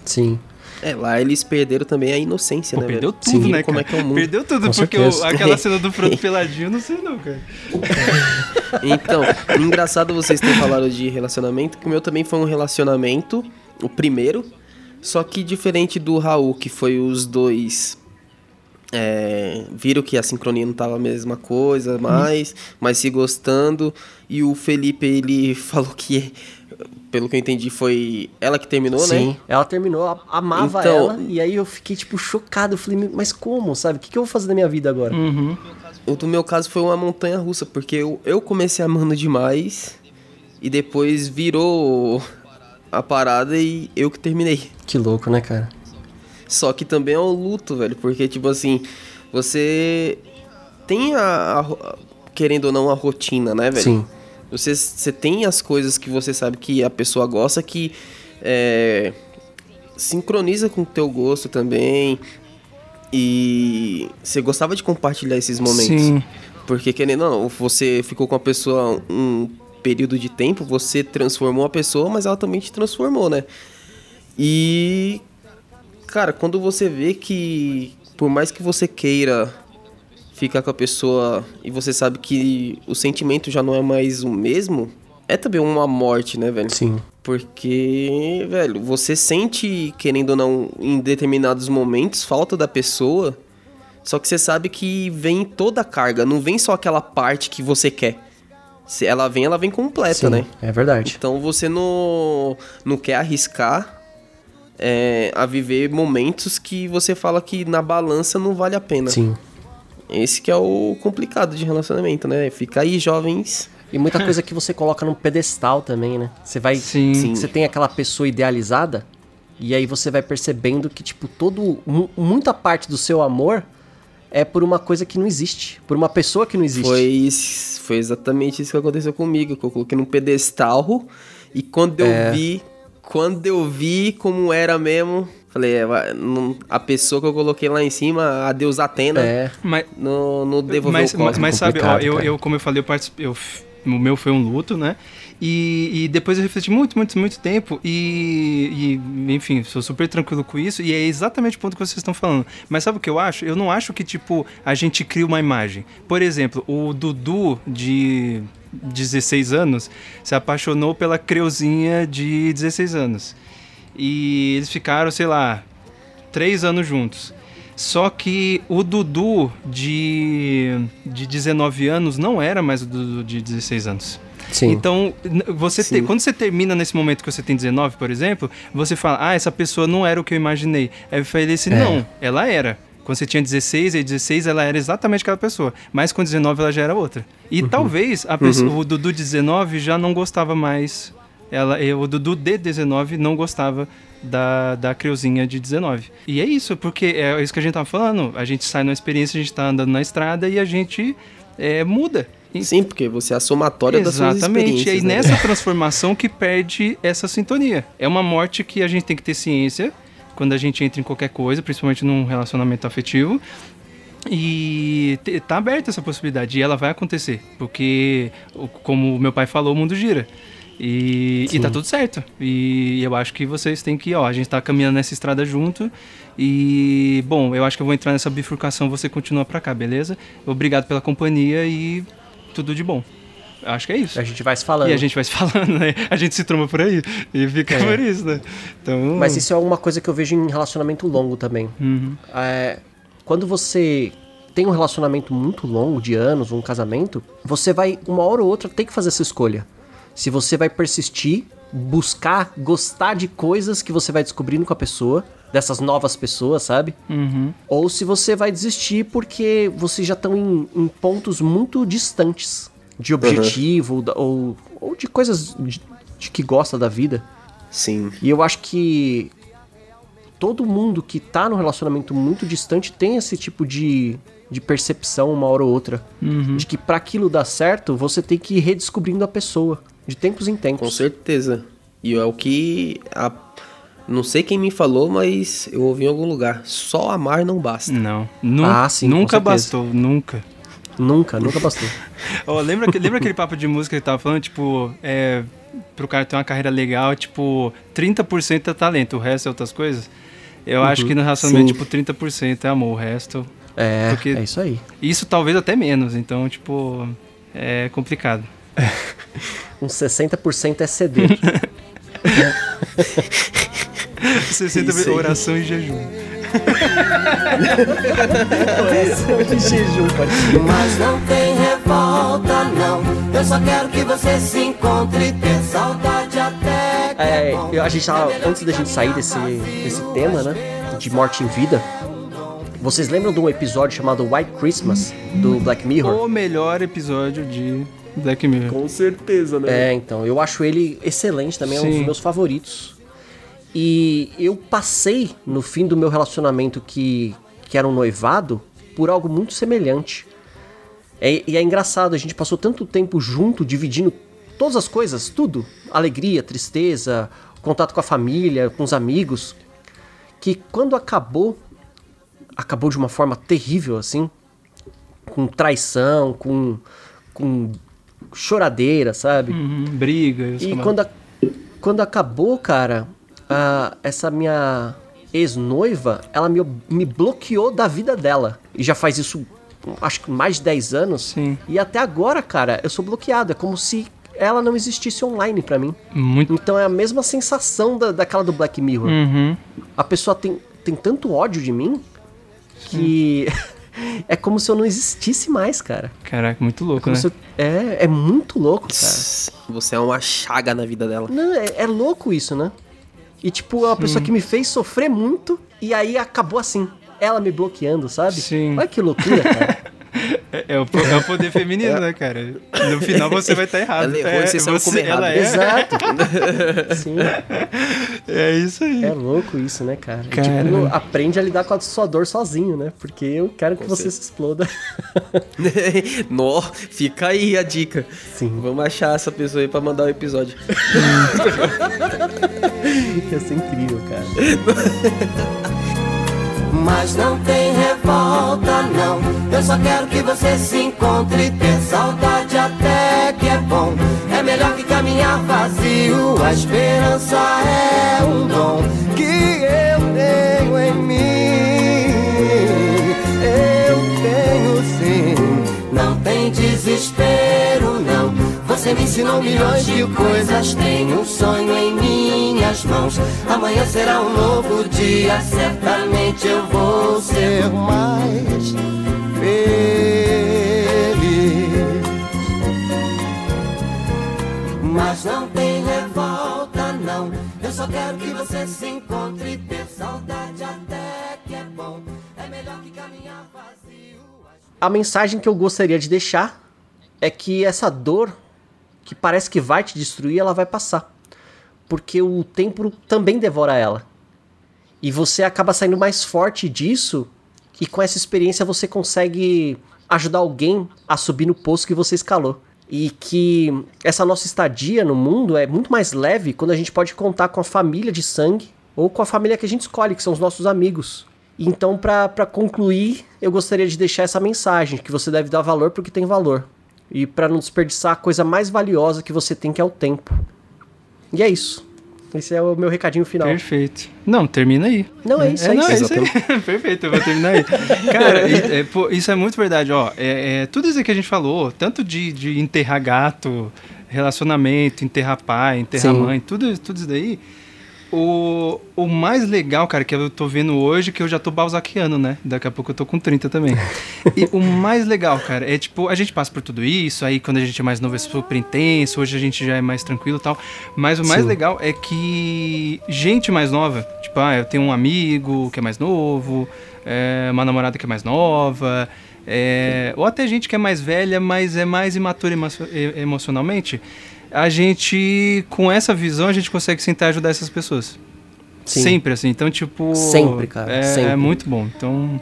Sim. É, lá eles perderam também a inocência, Pô, né? perdeu velho? tudo, Viram né, como cara? é que é o mundo. Perdeu tudo, Com porque o- aquela cena do Frodo peladinho, eu não sei não, cara. Então, engraçado vocês terem falado de relacionamento, que o meu também foi um relacionamento, o primeiro, só que diferente do Raul, que foi os dois. é, viram que a sincronia não tava a mesma coisa, mais, mas se gostando. E o Felipe, ele falou que, pelo que eu entendi, foi ela que terminou, Sim, né? ela terminou, amava Então- ela, e aí eu fiquei, tipo, chocado. Eu falei, mas como, sabe? O que, que eu vou fazer da minha vida agora? Uhum. O do meu caso foi uma montanha russa, porque eu, eu comecei amando demais e depois virou a parada e eu que terminei. Que louco, né, cara? Só que também é um luto, velho, porque, tipo assim, você tem a, a querendo ou não, a rotina, né, velho? Sim. Você, você tem as coisas que você sabe que a pessoa gosta que é, sincroniza com o teu gosto também. E você gostava de compartilhar esses momentos. Sim. Porque, querendo ou não, você ficou com a pessoa um período de tempo, você transformou a pessoa, mas ela também te transformou, né? E, cara, quando você vê que, por mais que você queira ficar com a pessoa e você sabe que o sentimento já não é mais o mesmo, é também uma morte, né, velho? Sim. Porque, velho, você sente, querendo ou não, em determinados momentos, falta da pessoa. Só que você sabe que vem toda a carga, não vem só aquela parte que você quer. Se ela vem, ela vem completa, Sim, né? é verdade. Então você não, não quer arriscar é, a viver momentos que você fala que na balança não vale a pena. Sim. Esse que é o complicado de relacionamento, né? Fica aí, jovens. E muita coisa que você coloca num pedestal também, né? Você vai. Sim. Sim. Você tem aquela pessoa idealizada, e aí você vai percebendo que, tipo, todo. mu- muita parte do seu amor é por uma coisa que não existe. Por uma pessoa que não existe. Foi, isso- foi exatamente isso que aconteceu comigo. Que eu coloquei num pedestal e quando eu É. vi, quando eu vi como era mesmo, falei, é, a pessoa que eu coloquei lá em cima, a deusa Atena, É. Mas, não, não devolveu mas, o cosmo. mas, mas sabe, ó, eu, eu, como eu falei, eu participei, eu, o meu foi um luto, né? E, e depois eu refleti muito, muito, muito tempo e, e, enfim, sou super tranquilo com isso e é exatamente o ponto que vocês estão falando. Mas sabe o que eu acho? Eu não acho que, tipo, a gente cria uma imagem. Por exemplo, o Dudu de 16 anos se apaixonou pela Creuzinha de 16 anos. E eles ficaram, sei lá, três anos juntos. Só que o Dudu de, de 19 anos não era mais o Dudu de 16 anos. Sim. Então, você te- quando você termina nesse momento que você tem 19, por exemplo, você fala, ah, essa pessoa não era o que eu imaginei. Aí eu falei assim, É. não, ela era. Quando você tinha 16 e 16, ela era exatamente aquela pessoa. Mas com 19 ela já era outra. E talvez a pessoa, o Dudu de 19 já não gostava mais. Ela, e o Dudu de 19 não gostava da, da Creuzinha de 19. E é isso, porque é isso que a gente tava falando. A gente sai numa experiência, a gente tá andando na estrada e a gente é, muda. E- Sim, porque você é a somatória das suas Exatamente. E aí experiências. né? nessa transformação que perde essa sintonia. É uma morte que a gente tem que ter ciência quando a gente entra em qualquer coisa, principalmente num relacionamento afetivo. E tá aberta essa possibilidade, e ela vai acontecer, porque, como o meu pai falou, o mundo gira. E, e tá tudo certo. E eu acho que vocês têm que, ó, a gente tá caminhando nessa estrada junto. E, bom, eu acho que eu vou entrar nessa bifurcação, você continua pra cá, beleza? Obrigado pela companhia e tudo de bom. Acho que é isso. A gente vai se falando. E a gente vai se falando, né? A gente se tromba por aí e fica É. por isso, né? Então, Mas isso é uma coisa que eu vejo em relacionamento longo também. Uhum. É, quando você tem um relacionamento muito longo, de anos, um casamento, você vai, uma hora ou outra, ter que fazer essa escolha. Se você vai persistir, buscar, gostar de coisas que você vai descobrindo com a pessoa, dessas novas pessoas, sabe? Uhum. Ou se você vai desistir porque vocês já estão em, em pontos muito distantes de objetivo da- ou, ou de coisas de, de que gosta da vida. Sim. E eu acho que todo mundo que tá num relacionamento muito distante tem esse tipo de, de percepção uma hora ou outra. Uhum. De que pra aquilo dar certo, você tem que ir redescobrindo a pessoa. De tempos em tempos. Com certeza. E é o que. a- Não sei quem me falou, mas eu ouvi em algum lugar. Só amar não basta. Não. Nu- Ah, sim, com nunca bastou, nunca. Nunca, nunca bastou. Ó, lembra, lembra aquele papo de música que tava falando, tipo, é, pro cara ter uma carreira legal, tipo, 30% é talento, o resto é outras coisas? Eu Uhum, acho que no relacionamento, sim. tipo, 30% é amor, o resto... É, porque é isso aí. Isso talvez até menos, então, tipo, é complicado. Uns 60% é CD. 60 Isso aí. oração e jejum. Oração de jejum, pode ser. Mas não tem revolta, não. Eu só quero que você se encontre. Ter saudade até que É, é bom. eu- a gente tava, antes da gente sair desse, desse tema, né? De morte em vida. Vocês lembram de um episódio chamado White Christmas, do Black Mirror? O melhor episódio de Black Mirror. Com certeza, né? É, então, eu acho ele excelente também, é um Sim. dos meus favoritos. E eu passei no fim do meu relacionamento que, que era um noivado por algo muito semelhante. É- e é engraçado, a gente passou tanto tempo junto, dividindo todas as coisas, tudo. Alegria, tristeza, contato com a família, com os amigos. Que quando acabou, acabou de uma forma terrível, assim. Com traição, com, com choradeira, sabe? Uhum, briga. os E quando, a- quando acabou, cara, a- essa minha ex-noiva, ela me, me bloqueou da vida dela. E já faz isso, acho que mais de 10 anos. Sim. E até agora, cara, eu sou bloqueado. É como se ela não existisse online pra mim. Muito. Então é a mesma sensação da, daquela do Black Mirror. Uhum. A pessoa tem, tem tanto ódio de mim que é como se eu não existisse mais, cara. Caraca, muito É, louco, como né? eu- é, é muito louco, cara. Você é uma chaga na vida dela. Não, é, é louco isso, né? E tipo, é uma Sim. pessoa que me fez sofrer muito e aí acabou assim. Ela me bloqueando, sabe? Sim. Olha que loucura, cara. É, é o, é o poder feminino, né, cara? No final você vai estar errado. Ela errou é, vocês você- errado. ela é. Exato. Sim. É isso aí. É louco isso, né, cara? Cara. tipo, aprende a lidar com a sua dor sozinho, né? Porque eu quero que Com você certeza. se exploda. Nó, fica aí a dica. Sim. Vamos achar essa pessoa aí pra mandar o episódio. Ia ser incrível, cara. Mas não tem revolta, não. Eu só quero que você se encontre. Ter saudade até que é bom. É melhor que caminhar vazio. A esperança é um dom ensinou milhões de coisas. Tenho um sonho em minhas mãos. Amanhã será um novo dia. Certamente eu vou ser mais feliz. Mas não tem revolta, não. Eu só quero que você se encontre. Ter saudade até que é bom. É melhor que caminhar vazio. A mensagem que eu gostaria de deixar é que essa dor que parece que vai te destruir, ela vai passar. Porque o tempo também devora ela. E você acaba saindo mais forte disso, e com essa experiência você consegue ajudar alguém a subir no poço que você escalou. E que essa nossa estadia no mundo é muito mais leve quando a gente pode contar com a família de sangue ou com a família que a gente escolhe, que são os nossos amigos. Então, pra concluir, eu gostaria de deixar essa mensagem, que você deve dar valor porque tem valor. E pra não desperdiçar a coisa mais valiosa que você tem, que é o tempo. E é isso. Esse é o meu recadinho final. Perfeito. Não, termina aí. Não, é isso aí. Não, é isso aí. Perfeito, eu vou terminar aí. Cara, é, pô, isso é muito verdade, ó. É, é, tudo isso que a gente falou, tanto de, de enterrar gato, relacionamento, enterrar pai, enterrar Sim. mãe, tudo, tudo isso daí. O, o mais legal, cara, que eu tô vendo hoje, que eu já tô balzaquiano, né? Daqui a pouco eu tô com 30 também. e o mais legal, cara, é tipo, a gente passa por tudo isso, aí quando a gente é mais novo é super intenso, hoje a gente já é mais tranquilo e tal. Mas o mais Sim. legal é que gente mais nova, tipo, ah, eu tenho um amigo que é mais novo, é, uma namorada que é mais nova, é, ou até gente que é mais velha, mas é mais imatura emo- emocionalmente, a gente, com essa visão, a gente consegue sentar e ajudar essas pessoas. Sim. Sempre, assim. Então, tipo. Sempre, cara, É, sempre. é muito bom. Então.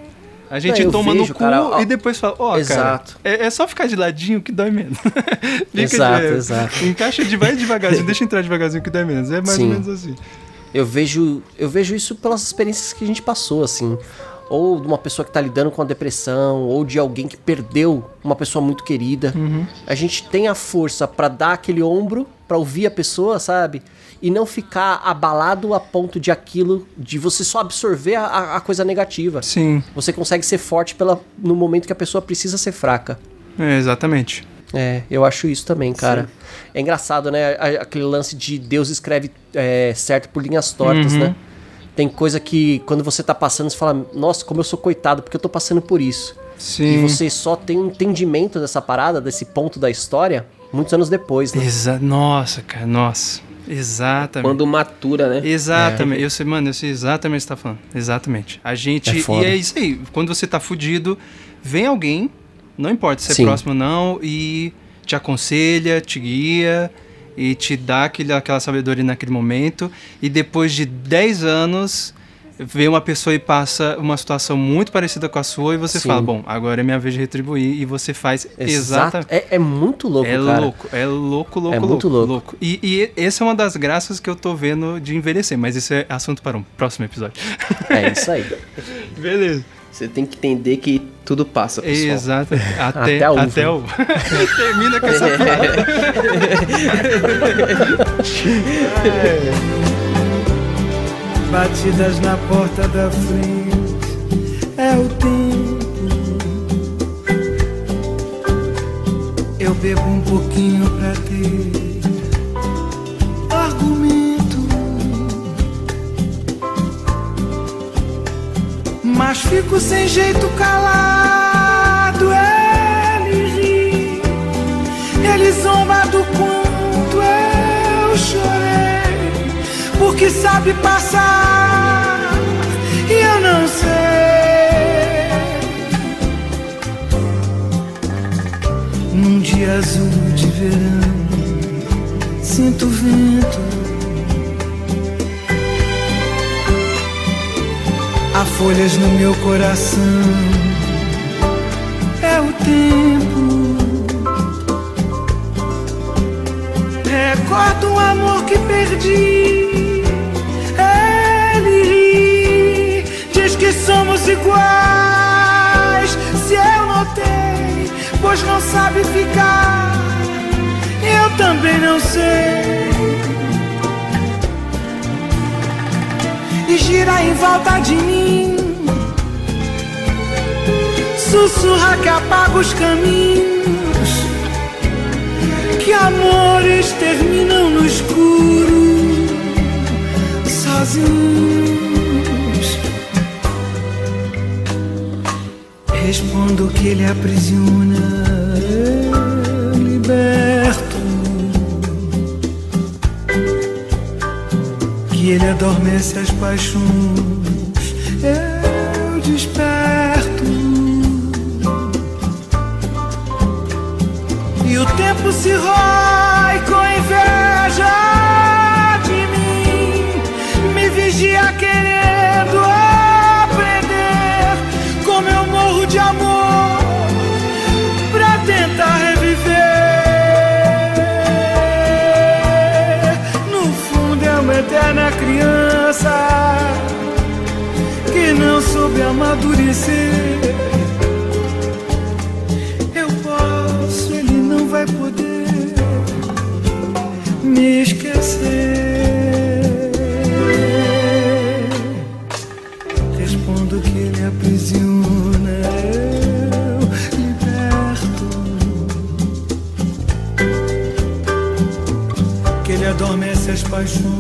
A gente Não, toma vejo, no cu cara, ó, e depois fala, ó, Exato. cara, é, é só ficar de ladinho que dói menos. Fica Exato, de- exato. Encaixa de vai devagarzinho, deixa entrar devagarzinho que dói menos. É mais Sim. ou menos assim. Eu vejo, eu vejo isso pelas experiências que a gente passou, assim. Ou de uma pessoa que tá lidando com a depressão, ou de alguém que perdeu uma pessoa muito querida. Uhum. A gente tem a força pra dar aquele ombro, pra ouvir a pessoa, sabe? E não ficar abalado a ponto de aquilo, de você só absorver a- a, coisa negativa. Sim. Você consegue ser forte pela, no momento que a pessoa precisa ser fraca. É, exatamente. É, eu acho isso também, cara. É engraçado, né? Aquele lance de Deus escreve é, certo por linhas tortas, Uhum. né? Tem coisa que quando você tá passando, você fala, nossa, como eu sou coitado, porque eu tô passando por isso. Sim. E você só tem um entendimento dessa parada, desse ponto da história, muitos anos depois, né? Exa nossa, cara, nossa. Exatamente. Quando matura, né? Exatamente. Eu sei, mano, eu sei exatamente o que você tá falando. Exatamente. A gente. É e é isso aí. Quando você tá fudido, vem alguém, não importa se é Sim. próximo ou não, e te aconselha, te guia e te dá aquele, aquela sabedoria naquele momento. E depois de 10 anos, vê uma pessoa e passa uma situação muito parecida com a sua e você Sim. fala, bom, agora é minha vez de retribuir. E você faz exatamente. É, é muito louco, É cara. louco, é louco, louco, É muito louco. E, e essa é uma das graças que eu tô vendo de envelhecer, mas isso é assunto para um próximo episódio. É isso aí. Beleza. Você tem que entender que tudo passa, pessoal. Exato. Até, Até a uva. até o. Termina com essa. Batidas na porta da frente é o tempo. Eu bebo um pouquinho pra ter Mas fico sem jeito calado. Ele ri, ele zomba do quanto eu chorei porque sabe passar e eu não sei. Num dia azul de verão, sinto vento. Há folhas no meu coração, é o tempo. Recordo um amor que perdi. Ele ri, diz que somos iguais. Se eu notei, pois não sabe ficar. Eu também não sei. E gira em volta de mim. Sussurra que apaga os caminhos que amores terminam no escuro, sozinhos. Respondo que ele aprisiona, Ele adormece as paixões, eu desperto. E o tempo se rói paixões.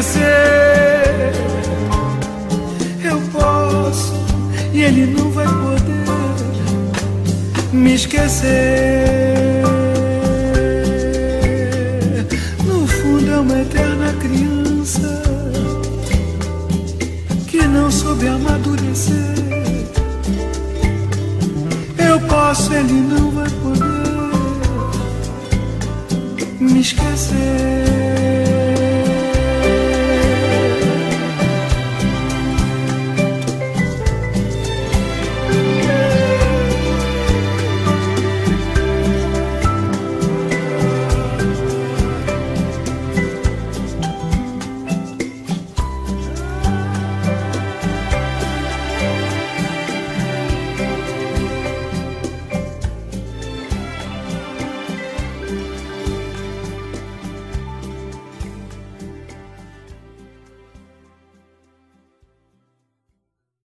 vencer. Eu posso e ele não vai poder me esquecer. No fundo é uma eterna criança que não soube amadurecer. Eu posso, ele não